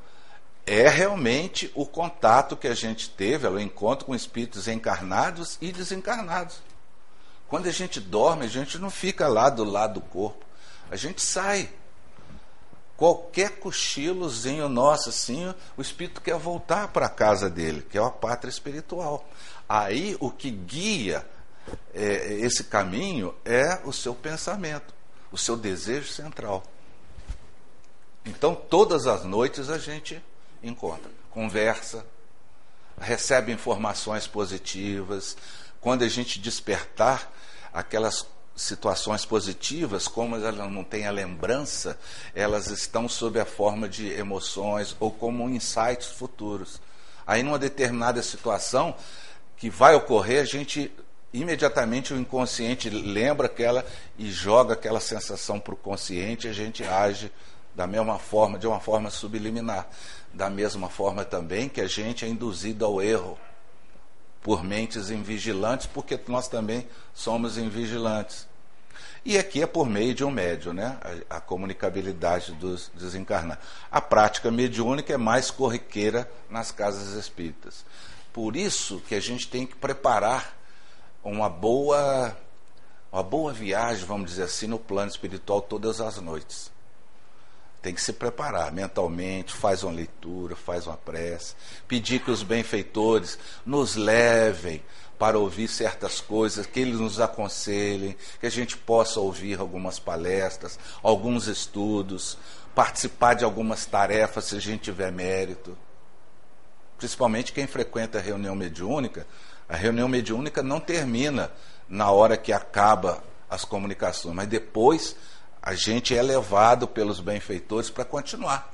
[SPEAKER 1] é realmente o contato que a gente teve, o encontro com espíritos encarnados e desencarnados. Quando a gente dorme, a gente não fica lá do lado do corpo. A gente sai. Qualquer cochilozinho nosso, assim, o espírito quer voltar para a casa dele, que é a pátria espiritual. Aí o que guia é, esse caminho é o seu pensamento, o seu desejo central. Então, todas as noites a gente encontra, conversa, recebe informações positivas. Quando a gente despertar, aquelas situações positivas, como elas não têm a lembrança, elas estão sob a forma de emoções ou como insights futuros. Aí, numa determinada situação que vai ocorrer, a gente imediatamente o inconsciente lembra aquela e joga aquela sensação para o consciente, a gente age da mesma forma, de uma forma subliminar. Da mesma forma também que a gente é induzido ao erro por mentes invigilantes, porque nós também somos invigilantes. E aqui é por meio de um médium, né? a, a comunicabilidade dos desencarnados. A prática mediúnica é mais corriqueira nas casas espíritas. Por isso que a gente tem que preparar uma boa, uma boa viagem, vamos dizer assim, no plano espiritual todas as noites. Tem que se preparar mentalmente, faz uma leitura, faz uma prece, pedir que os benfeitores nos levem para ouvir certas coisas, que eles nos aconselhem, que a gente possa ouvir algumas palestras, alguns estudos, participar de algumas tarefas se a gente tiver mérito. Principalmente quem frequenta a reunião mediúnica, a reunião mediúnica não termina na hora que acaba as comunicações, mas depois a gente é levado pelos benfeitores para continuar.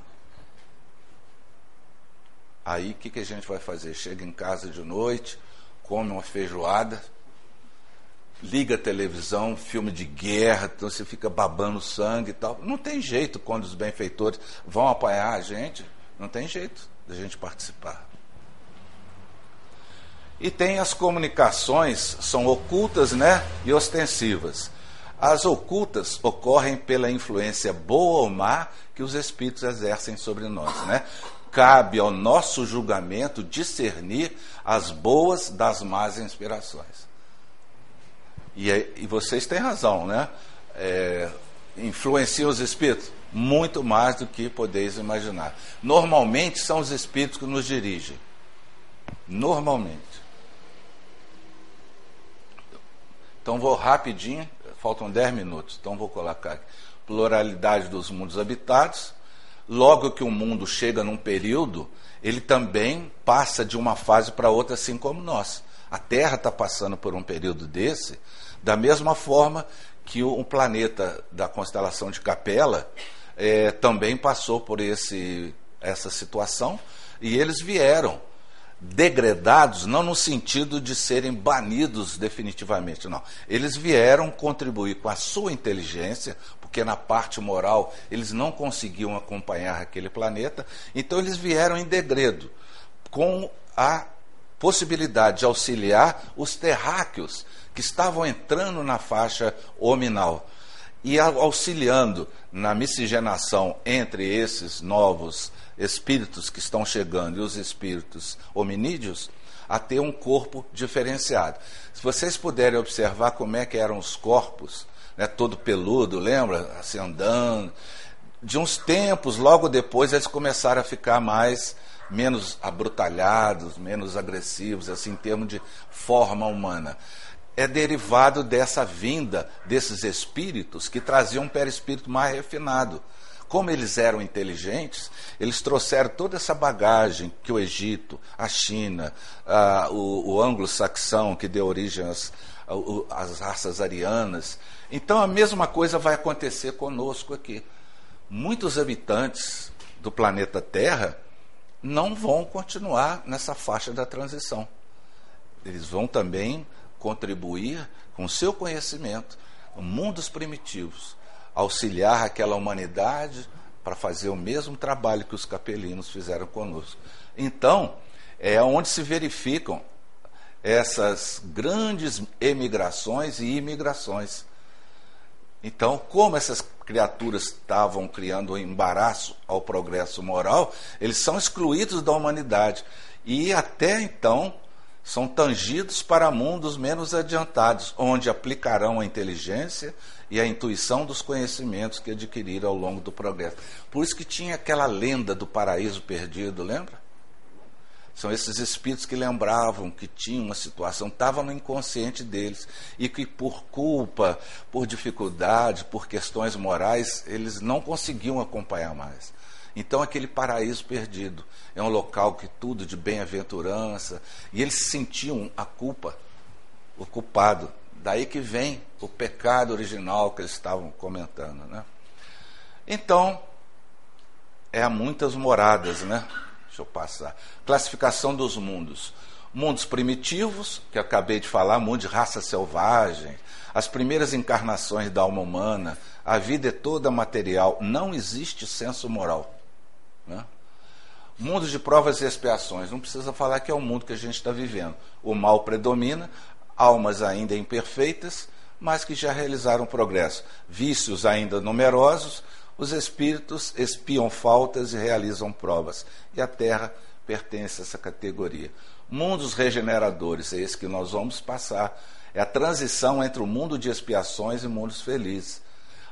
[SPEAKER 1] Aí o que, que a gente vai fazer? Chega em casa de noite, come uma feijoada, liga a televisão, filme de guerra, então você fica babando sangue e tal. Não tem jeito quando os benfeitores vão apoiar a gente, não tem jeito da gente participar. E tem as comunicações, são ocultas né, e ostensivas. As ocultas ocorrem pela influência boa ou má que os espíritos exercem sobre nós. Né? cabe ao nosso julgamento discernir as boas das más inspirações. E, e vocês têm razão, né? É, influenciam os espíritos? Muito mais do que podeis imaginar. Normalmente são os espíritos que nos dirigem. Normalmente. Então vou rapidinho, faltam 10 minutos, então vou colocar aqui. Pluralidade dos mundos habitados, logo que o mundo chega num período, ele também passa de uma fase para outra, assim como nós. A Terra está passando por um período desse, da mesma forma que um planeta da constelação de Capela é, também passou por esse, essa situação, e eles vieram degradados, não no sentido de serem banidos definitivamente, não. Eles vieram contribuir com a sua inteligência, porque na parte moral eles não conseguiam acompanhar aquele planeta, então eles vieram em degredo, com a possibilidade de auxiliar os terráqueos que estavam entrando na faixa hominal e auxiliando na miscigenação entre esses novos espíritos que estão chegando e os espíritos hominídeos, a ter um corpo diferenciado. Se vocês puderem observar como é que eram os corpos, né, todo peludo, lembra? Assim, andando. De uns tempos, logo depois, eles começaram a ficar mais, menos abrutalhados, menos agressivos, assim, em termos de forma humana é derivado dessa vinda desses espíritos que traziam um perispírito mais refinado. Como eles eram inteligentes, eles trouxeram toda essa bagagem que o Egito, a China, o, o anglo-saxão, que deu origem às, às raças arianas. Então a mesma coisa vai acontecer conosco aqui. Muitos habitantes do planeta Terra não vão continuar nessa faixa da transição. Eles vão também contribuir com seu conhecimento mundos primitivos auxiliar aquela humanidade para fazer o mesmo trabalho que os capelinos fizeram conosco. Então, é onde se verificam essas grandes emigrações e imigrações. Então, como essas criaturas estavam criando um embaraço ao progresso moral, eles são excluídos da humanidade. E até então são tangidos para mundos menos adiantados, onde aplicarão a inteligência e a intuição dos conhecimentos que adquiriram ao longo do progresso. Por isso que tinha aquela lenda do paraíso perdido, lembra? São esses espíritos que lembravam que tinha uma situação, estava no inconsciente deles, e que por culpa, por dificuldade, por questões morais, eles não conseguiam acompanhar mais. Então, aquele paraíso perdido é um local que tudo de bem-aventurança, e eles sentiam a culpa, o culpado. Daí que vem o pecado original que eles estavam comentando. Né? Então, é muitas moradas, né? Deixa eu passar. Classificação dos mundos. Mundos primitivos, que acabei de falar, mundo de raça selvagem, as primeiras encarnações da alma humana, a vida é toda material, não existe senso moral. Né? Mundo de provas e expiações, não precisa falar que é o mundo que a gente está vivendo. O mal predomina, almas ainda imperfeitas, mas que já realizaram progresso. Vícios ainda numerosos, os espíritos espiam faltas e realizam provas. E a Terra pertence a essa categoria. Mundos regeneradores, é esse que nós vamos passar. É a transição entre o mundo de expiações e mundos felizes.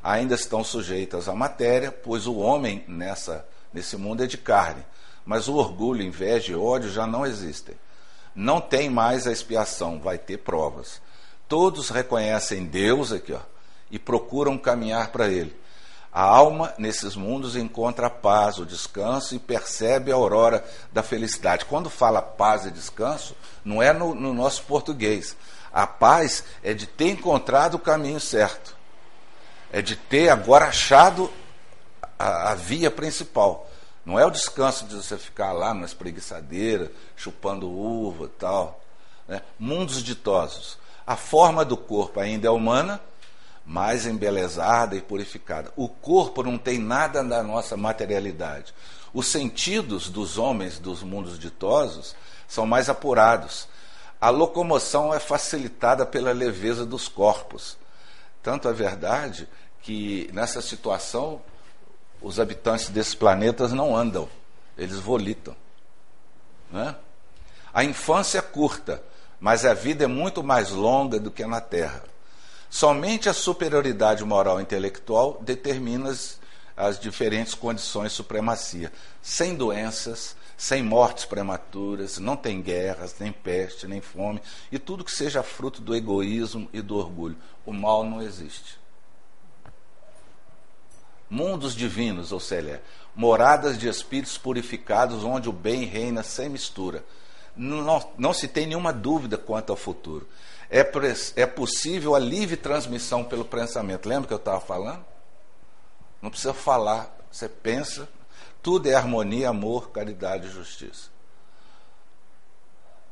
[SPEAKER 1] Ainda estão sujeitas à matéria, pois o homem nessa, nesse mundo é de carne. Mas o orgulho, inveja e ódio já não existem. Não tem mais a expiação, vai ter provas. Todos reconhecem Deus aqui, ó, e procuram caminhar para Ele. A alma, nesses mundos, encontra a paz, o descanso e percebe a aurora da felicidade. Quando fala paz e descanso, não é no, no nosso português. A paz é de ter encontrado o caminho certo, é de ter agora achado a, a via principal. Não é o descanso de você ficar lá na espreguiçadeira, chupando uva e tal. Né? Mundos ditosos. A forma do corpo ainda é humana, mais embelezada e purificada. O corpo não tem nada da nossa materialidade. Os sentidos dos homens dos mundos ditosos são mais apurados. A locomoção é facilitada pela leveza dos corpos. Tanto é verdade que nessa situação os habitantes desses planetas não andam, eles volitam. Né? A infância é curta, mas a vida é muito mais longa do que na Terra. Somente a superioridade moral e intelectual determina as, as diferentes condições de supremacia. Sem doenças, sem mortes prematuras, não tem guerras, nem peste, nem fome, e tudo que seja fruto do egoísmo e do orgulho. O mal não existe. Mundos divinos, ou seja, moradas de espíritos purificados, onde o bem reina sem mistura não, não se tem nenhuma dúvida quanto ao futuro. É, é possível a livre transmissão pelo pensamento. Lembra que eu estava falando? Não precisa falar, você pensa, tudo é harmonia, amor, caridade e justiça.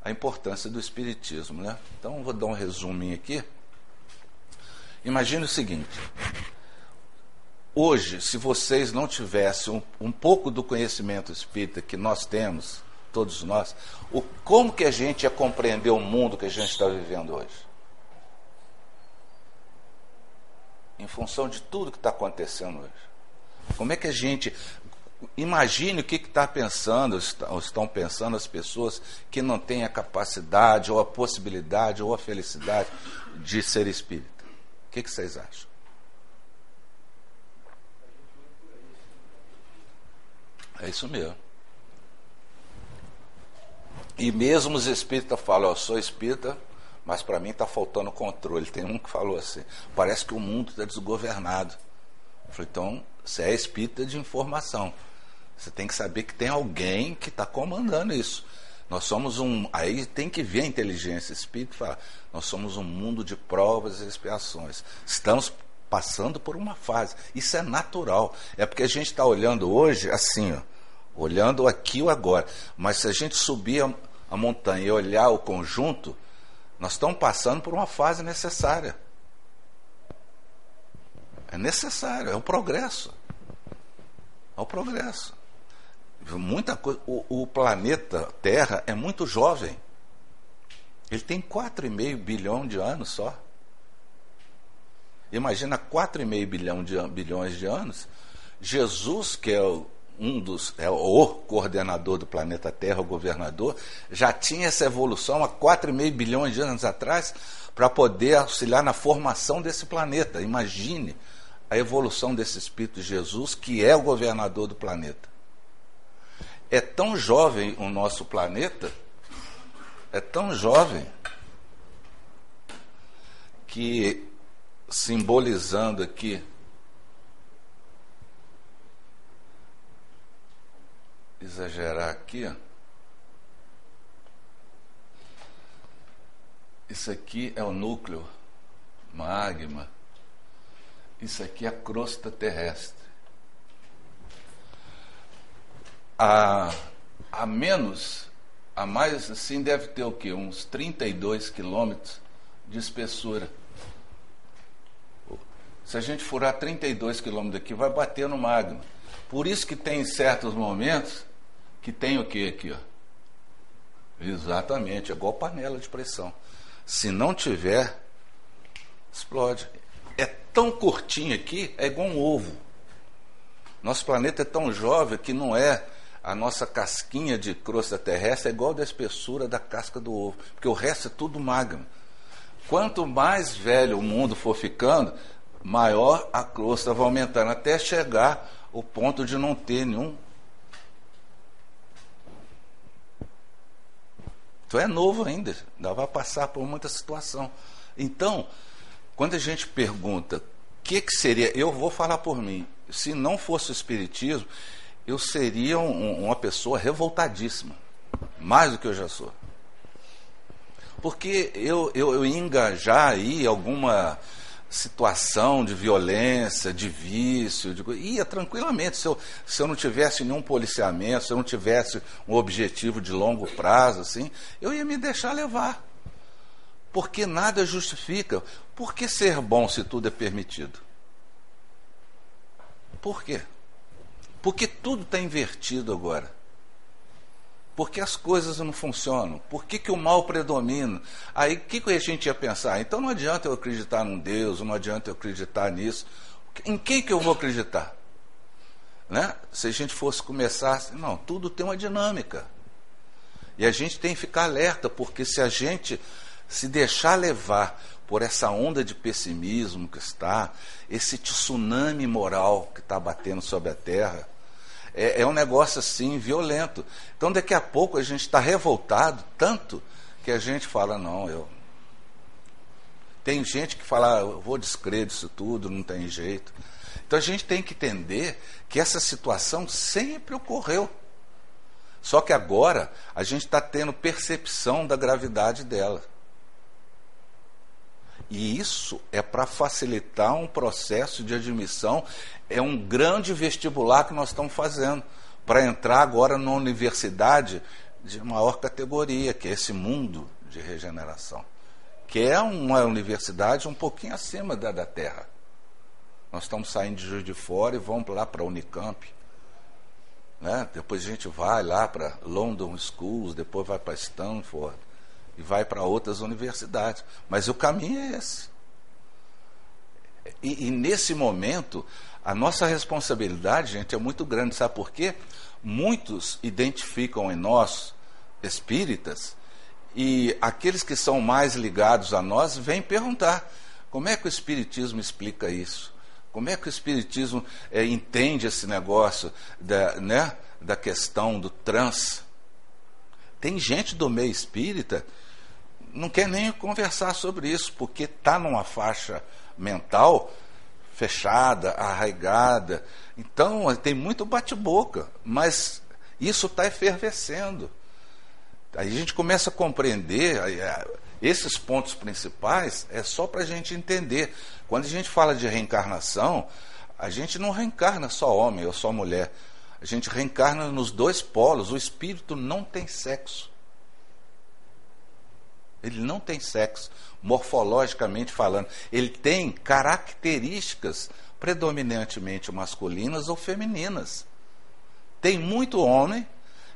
[SPEAKER 1] A importância do Espiritismo, né? Então, vou dar um resuminho aqui. Imagine o seguinte: hoje, se vocês não tivessem um, um pouco do conhecimento espírita que nós temos, todos nós, o, como que a gente ia compreender o mundo que a gente está vivendo hoje? Em função de tudo que está acontecendo hoje. Como é que a gente. Imagine o que está pensando, ou estão pensando as pessoas que não têm a capacidade, ou a possibilidade, ou a felicidade de ser espírita. O que, que vocês acham? É isso mesmo. E mesmo os espíritas falam, eu sou espírita, mas para mim está faltando controle. Tem um que falou assim, parece que o mundo está desgovernado. Eu falei, então, você é espírita de informação. Você tem que saber que tem alguém que está comandando isso. Nós somos um. Aí tem que ver a inteligência espírita e falar: nós somos um mundo de provas e expiações. Estamos passando por uma fase. Isso é natural. É porque a gente está olhando hoje assim, ó olhando aqui o agora. Mas se a gente subir a, a montanha e olhar o conjunto, nós estamos passando por uma fase necessária. É necessário, é o progresso. É o progresso. Muita coisa. O, o planeta Terra é muito jovem. Ele tem 4,5 bilhão de anos só. Imagina 4,5 bilhão de, bilhões de anos. Jesus, que é um dos, é, o coordenador do planeta Terra, o governador, já tinha essa evolução há 4,5 bilhões de anos atrás para poder auxiliar na formação desse planeta. Imagine a evolução desse Espírito de Jesus, que é o governador do planeta. É tão jovem o nosso planeta, é tão jovem, que, simbolizando aqui exagerar aqui. Isso aqui é o núcleo, magma. Isso aqui é a crosta terrestre. A, a menos, a mais assim, deve ter o quê? Uns 32 quilômetros de espessura. Se a gente furar 32 quilômetros aqui, vai bater no magma. Por isso que tem certos momentos que tem o que aqui? Ó? Exatamente, é igual panela de pressão. Se não tiver, Explode. É tão curtinho aqui, é igual um ovo. Nosso planeta é tão jovem que não é a nossa casquinha de crosta terrestre, é igual da espessura da casca do ovo, porque o resto é tudo magno. Quanto mais velho o mundo for ficando, maior a crosta vai aumentando, até chegar o ponto de não ter nenhum. Então é novo ainda, ainda vai passar por muita situação. Então, quando a gente pergunta o que, que seria, eu vou falar por mim, se não fosse o Espiritismo, eu seria um, uma pessoa revoltadíssima, mais do que eu já sou. Porque eu, eu, eu ia engajar aí alguma situação de violência, de vício, de... ia tranquilamente. Se eu, se eu não tivesse nenhum policiamento, se eu não tivesse um objetivo de longo prazo, assim, eu ia me deixar levar. Porque nada justifica. Por que ser bom se tudo é permitido? Por quê? Porque tudo está invertido agora. Porque as coisas não funcionam? Por que, que o mal predomina? Aí o que, que a gente ia pensar? Então não adianta eu acreditar num Deus, não adianta eu acreditar nisso. Em quem que eu vou acreditar? Né? Se a gente fosse começar, não, tudo tem uma dinâmica. E a gente tem que ficar alerta, porque se a gente se deixar levar por essa onda de pessimismo que está, esse tsunami moral que está batendo sobre a terra, é, é um negócio assim violento. Então daqui a pouco a gente está revoltado tanto que a gente fala, não, eu. Tem gente que fala, ah, eu vou descrer disso tudo, não tem jeito. Então a gente tem que entender que essa situação sempre ocorreu. Só que agora a gente está tendo percepção da gravidade dela. E isso é para facilitar um processo de admissão, é um grande vestibular que nós estamos fazendo para entrar agora numa universidade de maior categoria, que é esse mundo de regeneração, que é uma universidade um pouquinho acima da da Terra. Nós estamos saindo de Juiz de Fora e vamos lá para a Unicamp. Né? Depois a gente vai lá para London Schools, depois vai para Stanford e vai para outras universidades. Mas o caminho é esse. E, e, nesse momento, a nossa responsabilidade, gente, é muito grande. Sabe por quê? Muitos identificam em nós, espíritas, e aqueles que são mais ligados a nós vêm perguntar: como é que o Espiritismo explica isso? Como é que o Espiritismo é, entende esse negócio da, né, da questão do trans? Tem gente do meio espírita não quer nem conversar sobre isso, porque está numa faixa mental fechada, arraigada. Então, tem muito bate-boca, mas isso está efervescendo. Aí a gente começa a compreender esses pontos principais, é só para a gente entender. Quando a gente fala de reencarnação, a gente não reencarna só homem ou só mulher. A gente reencarna nos dois polos. O espírito não tem sexo. Ele não tem sexo, morfologicamente falando. Ele tem características predominantemente masculinas ou femininas. Tem muito homem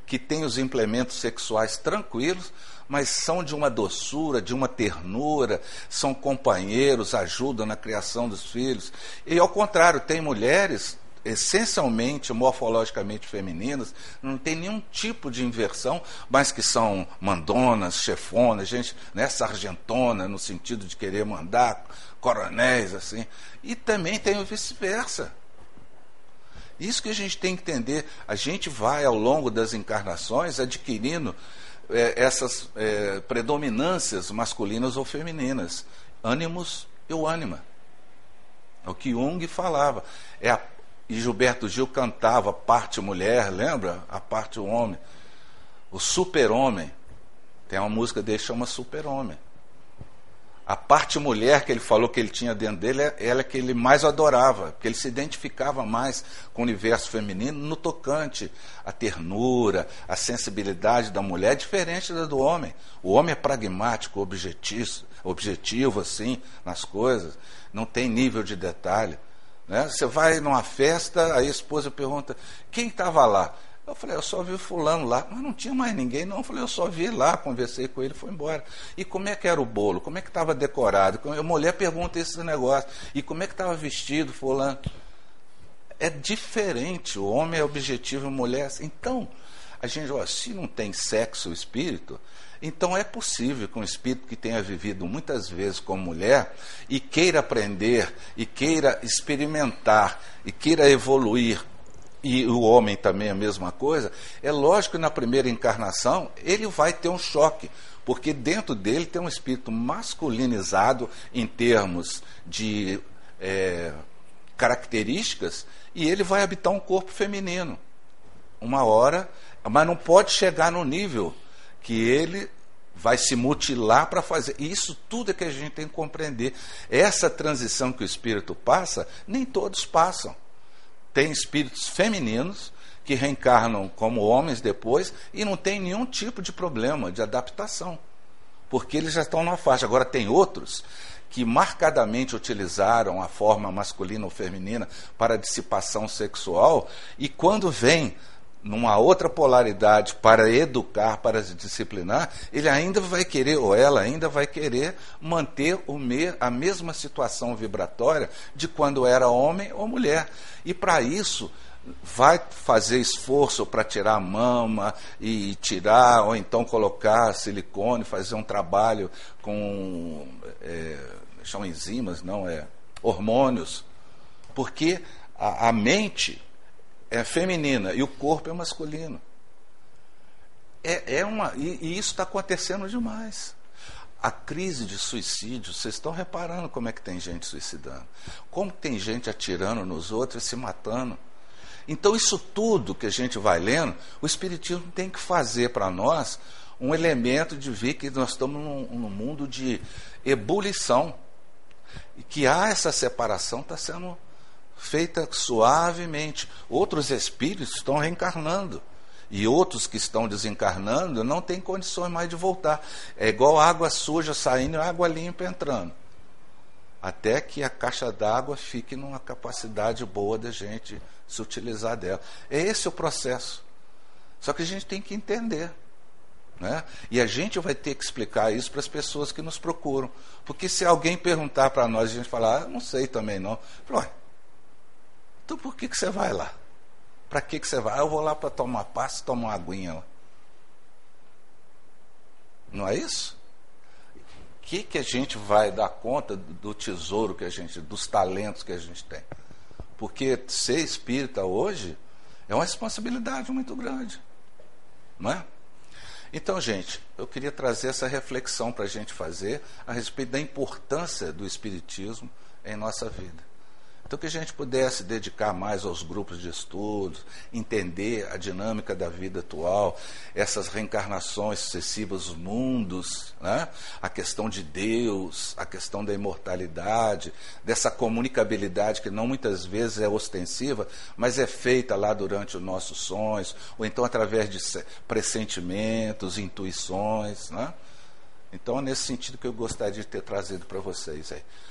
[SPEAKER 1] que tem os implementos sexuais tranquilos, mas são de uma doçura, de uma ternura, são companheiros, ajudam na criação dos filhos. E ao contrário, tem mulheres essencialmente morfologicamente femininas, não tem nenhum tipo de inversão, mas que são mandonas, chefonas, gente, né, sargentona, no sentido de querer mandar, coronéis, assim. E também tem o vice-versa. Isso que a gente tem que entender. A gente vai, ao longo das encarnações, adquirindo é, essas é, predominâncias masculinas ou femininas. Ânimos e o ânima. É o que Jung falava. É a e Gilberto Gil cantava parte mulher, lembra? A parte homem. O super-homem. Tem uma música dele que chama Super-Homem. A parte mulher que ele falou que ele tinha dentro dele, é ela que ele mais adorava, porque ele se identificava mais com o universo feminino no tocante a ternura, a sensibilidade da mulher, diferente da do homem. O homem é pragmático, objetivo, objetivo assim, nas coisas, não tem nível de detalhe. Né? Você vai numa festa, aí a esposa pergunta: quem estava lá? Eu falei, eu só vi fulano lá, mas não tinha mais ninguém, não. Eu falei, eu só vi lá, conversei com ele, foi embora. E como é que era o bolo? Como é que estava decorado? A mulher pergunta esse negócio. E como é que estava vestido, fulano? É diferente. O homem é objetivo, a mulher. É então, a gente, ó, se não tem sexo o espírito, então é possível que um espírito que tenha vivido muitas vezes como mulher e queira aprender, e queira experimentar, e queira evoluir e o homem também a mesma coisa, é lógico que na primeira encarnação ele vai ter um choque, porque dentro dele tem um espírito masculinizado em termos de é, características e ele vai habitar um corpo feminino. Uma hora, mas não pode chegar no nível que ele vai se mutilar para fazer. E isso tudo é que a gente tem que compreender. Essa transição que o espírito passa, nem todos passam tem espíritos femininos que reencarnam como homens depois e não tem nenhum tipo de problema de adaptação, porque eles já estão na faixa. Agora, tem outros que marcadamente utilizaram a forma masculina ou feminina para dissipação sexual e quando vem numa outra polaridade para educar, para disciplinar, ele ainda vai querer, ou ela ainda vai querer, manter me, a mesma situação vibratória de quando era homem ou mulher. E para isso, vai fazer esforço para tirar a mama e tirar, ou então colocar silicone, fazer um trabalho com. É, são enzimas, não é? Hormônios. Porque a, a mente é feminina e o corpo é masculino. É, é uma, e, e isso está acontecendo demais. A crise de suicídio, vocês estão reparando como é que tem gente suicidando, como tem gente atirando nos outros e se matando. Então, isso tudo que a gente vai lendo, o Espiritismo tem que fazer para nós um elemento de ver que nós estamos num, num mundo de ebulição. E que há essa separação, está sendo feita suavemente. Outros espíritos estão reencarnando. E outros que estão desencarnando não têm condições mais de voltar. É igual água suja saindo e água limpa entrando. Até que a caixa d'água fique numa capacidade boa da gente se utilizar dela. É esse o processo. Só que a gente tem que entender. Né? E a gente vai ter que explicar isso para as pessoas que nos procuram. Porque se alguém perguntar para nós, a gente falar, ah, não sei também não. Falo, então por que, que você vai lá? Para que, que você vai? Ah, eu vou lá para tomar passe, tomar uma aguinha lá. Não é isso? O que, que a gente vai dar conta do tesouro que a gente, dos talentos que a gente tem? Porque ser espírita hoje é uma responsabilidade muito grande. Não é? Então, gente, eu queria trazer essa reflexão para a gente fazer a respeito da importância do Espiritismo em nossa vida. Então, que a gente pudesse dedicar mais aos grupos de estudos, entender a dinâmica da vida atual, essas reencarnações sucessivas, os mundos, né? a questão de Deus, a questão da imortalidade, dessa comunicabilidade que não muitas vezes é ostensiva, mas é feita lá durante os nossos sonhos, ou então através de pressentimentos, intuições. Né? Então, é nesse sentido que eu gostaria de ter trazido para vocês aí.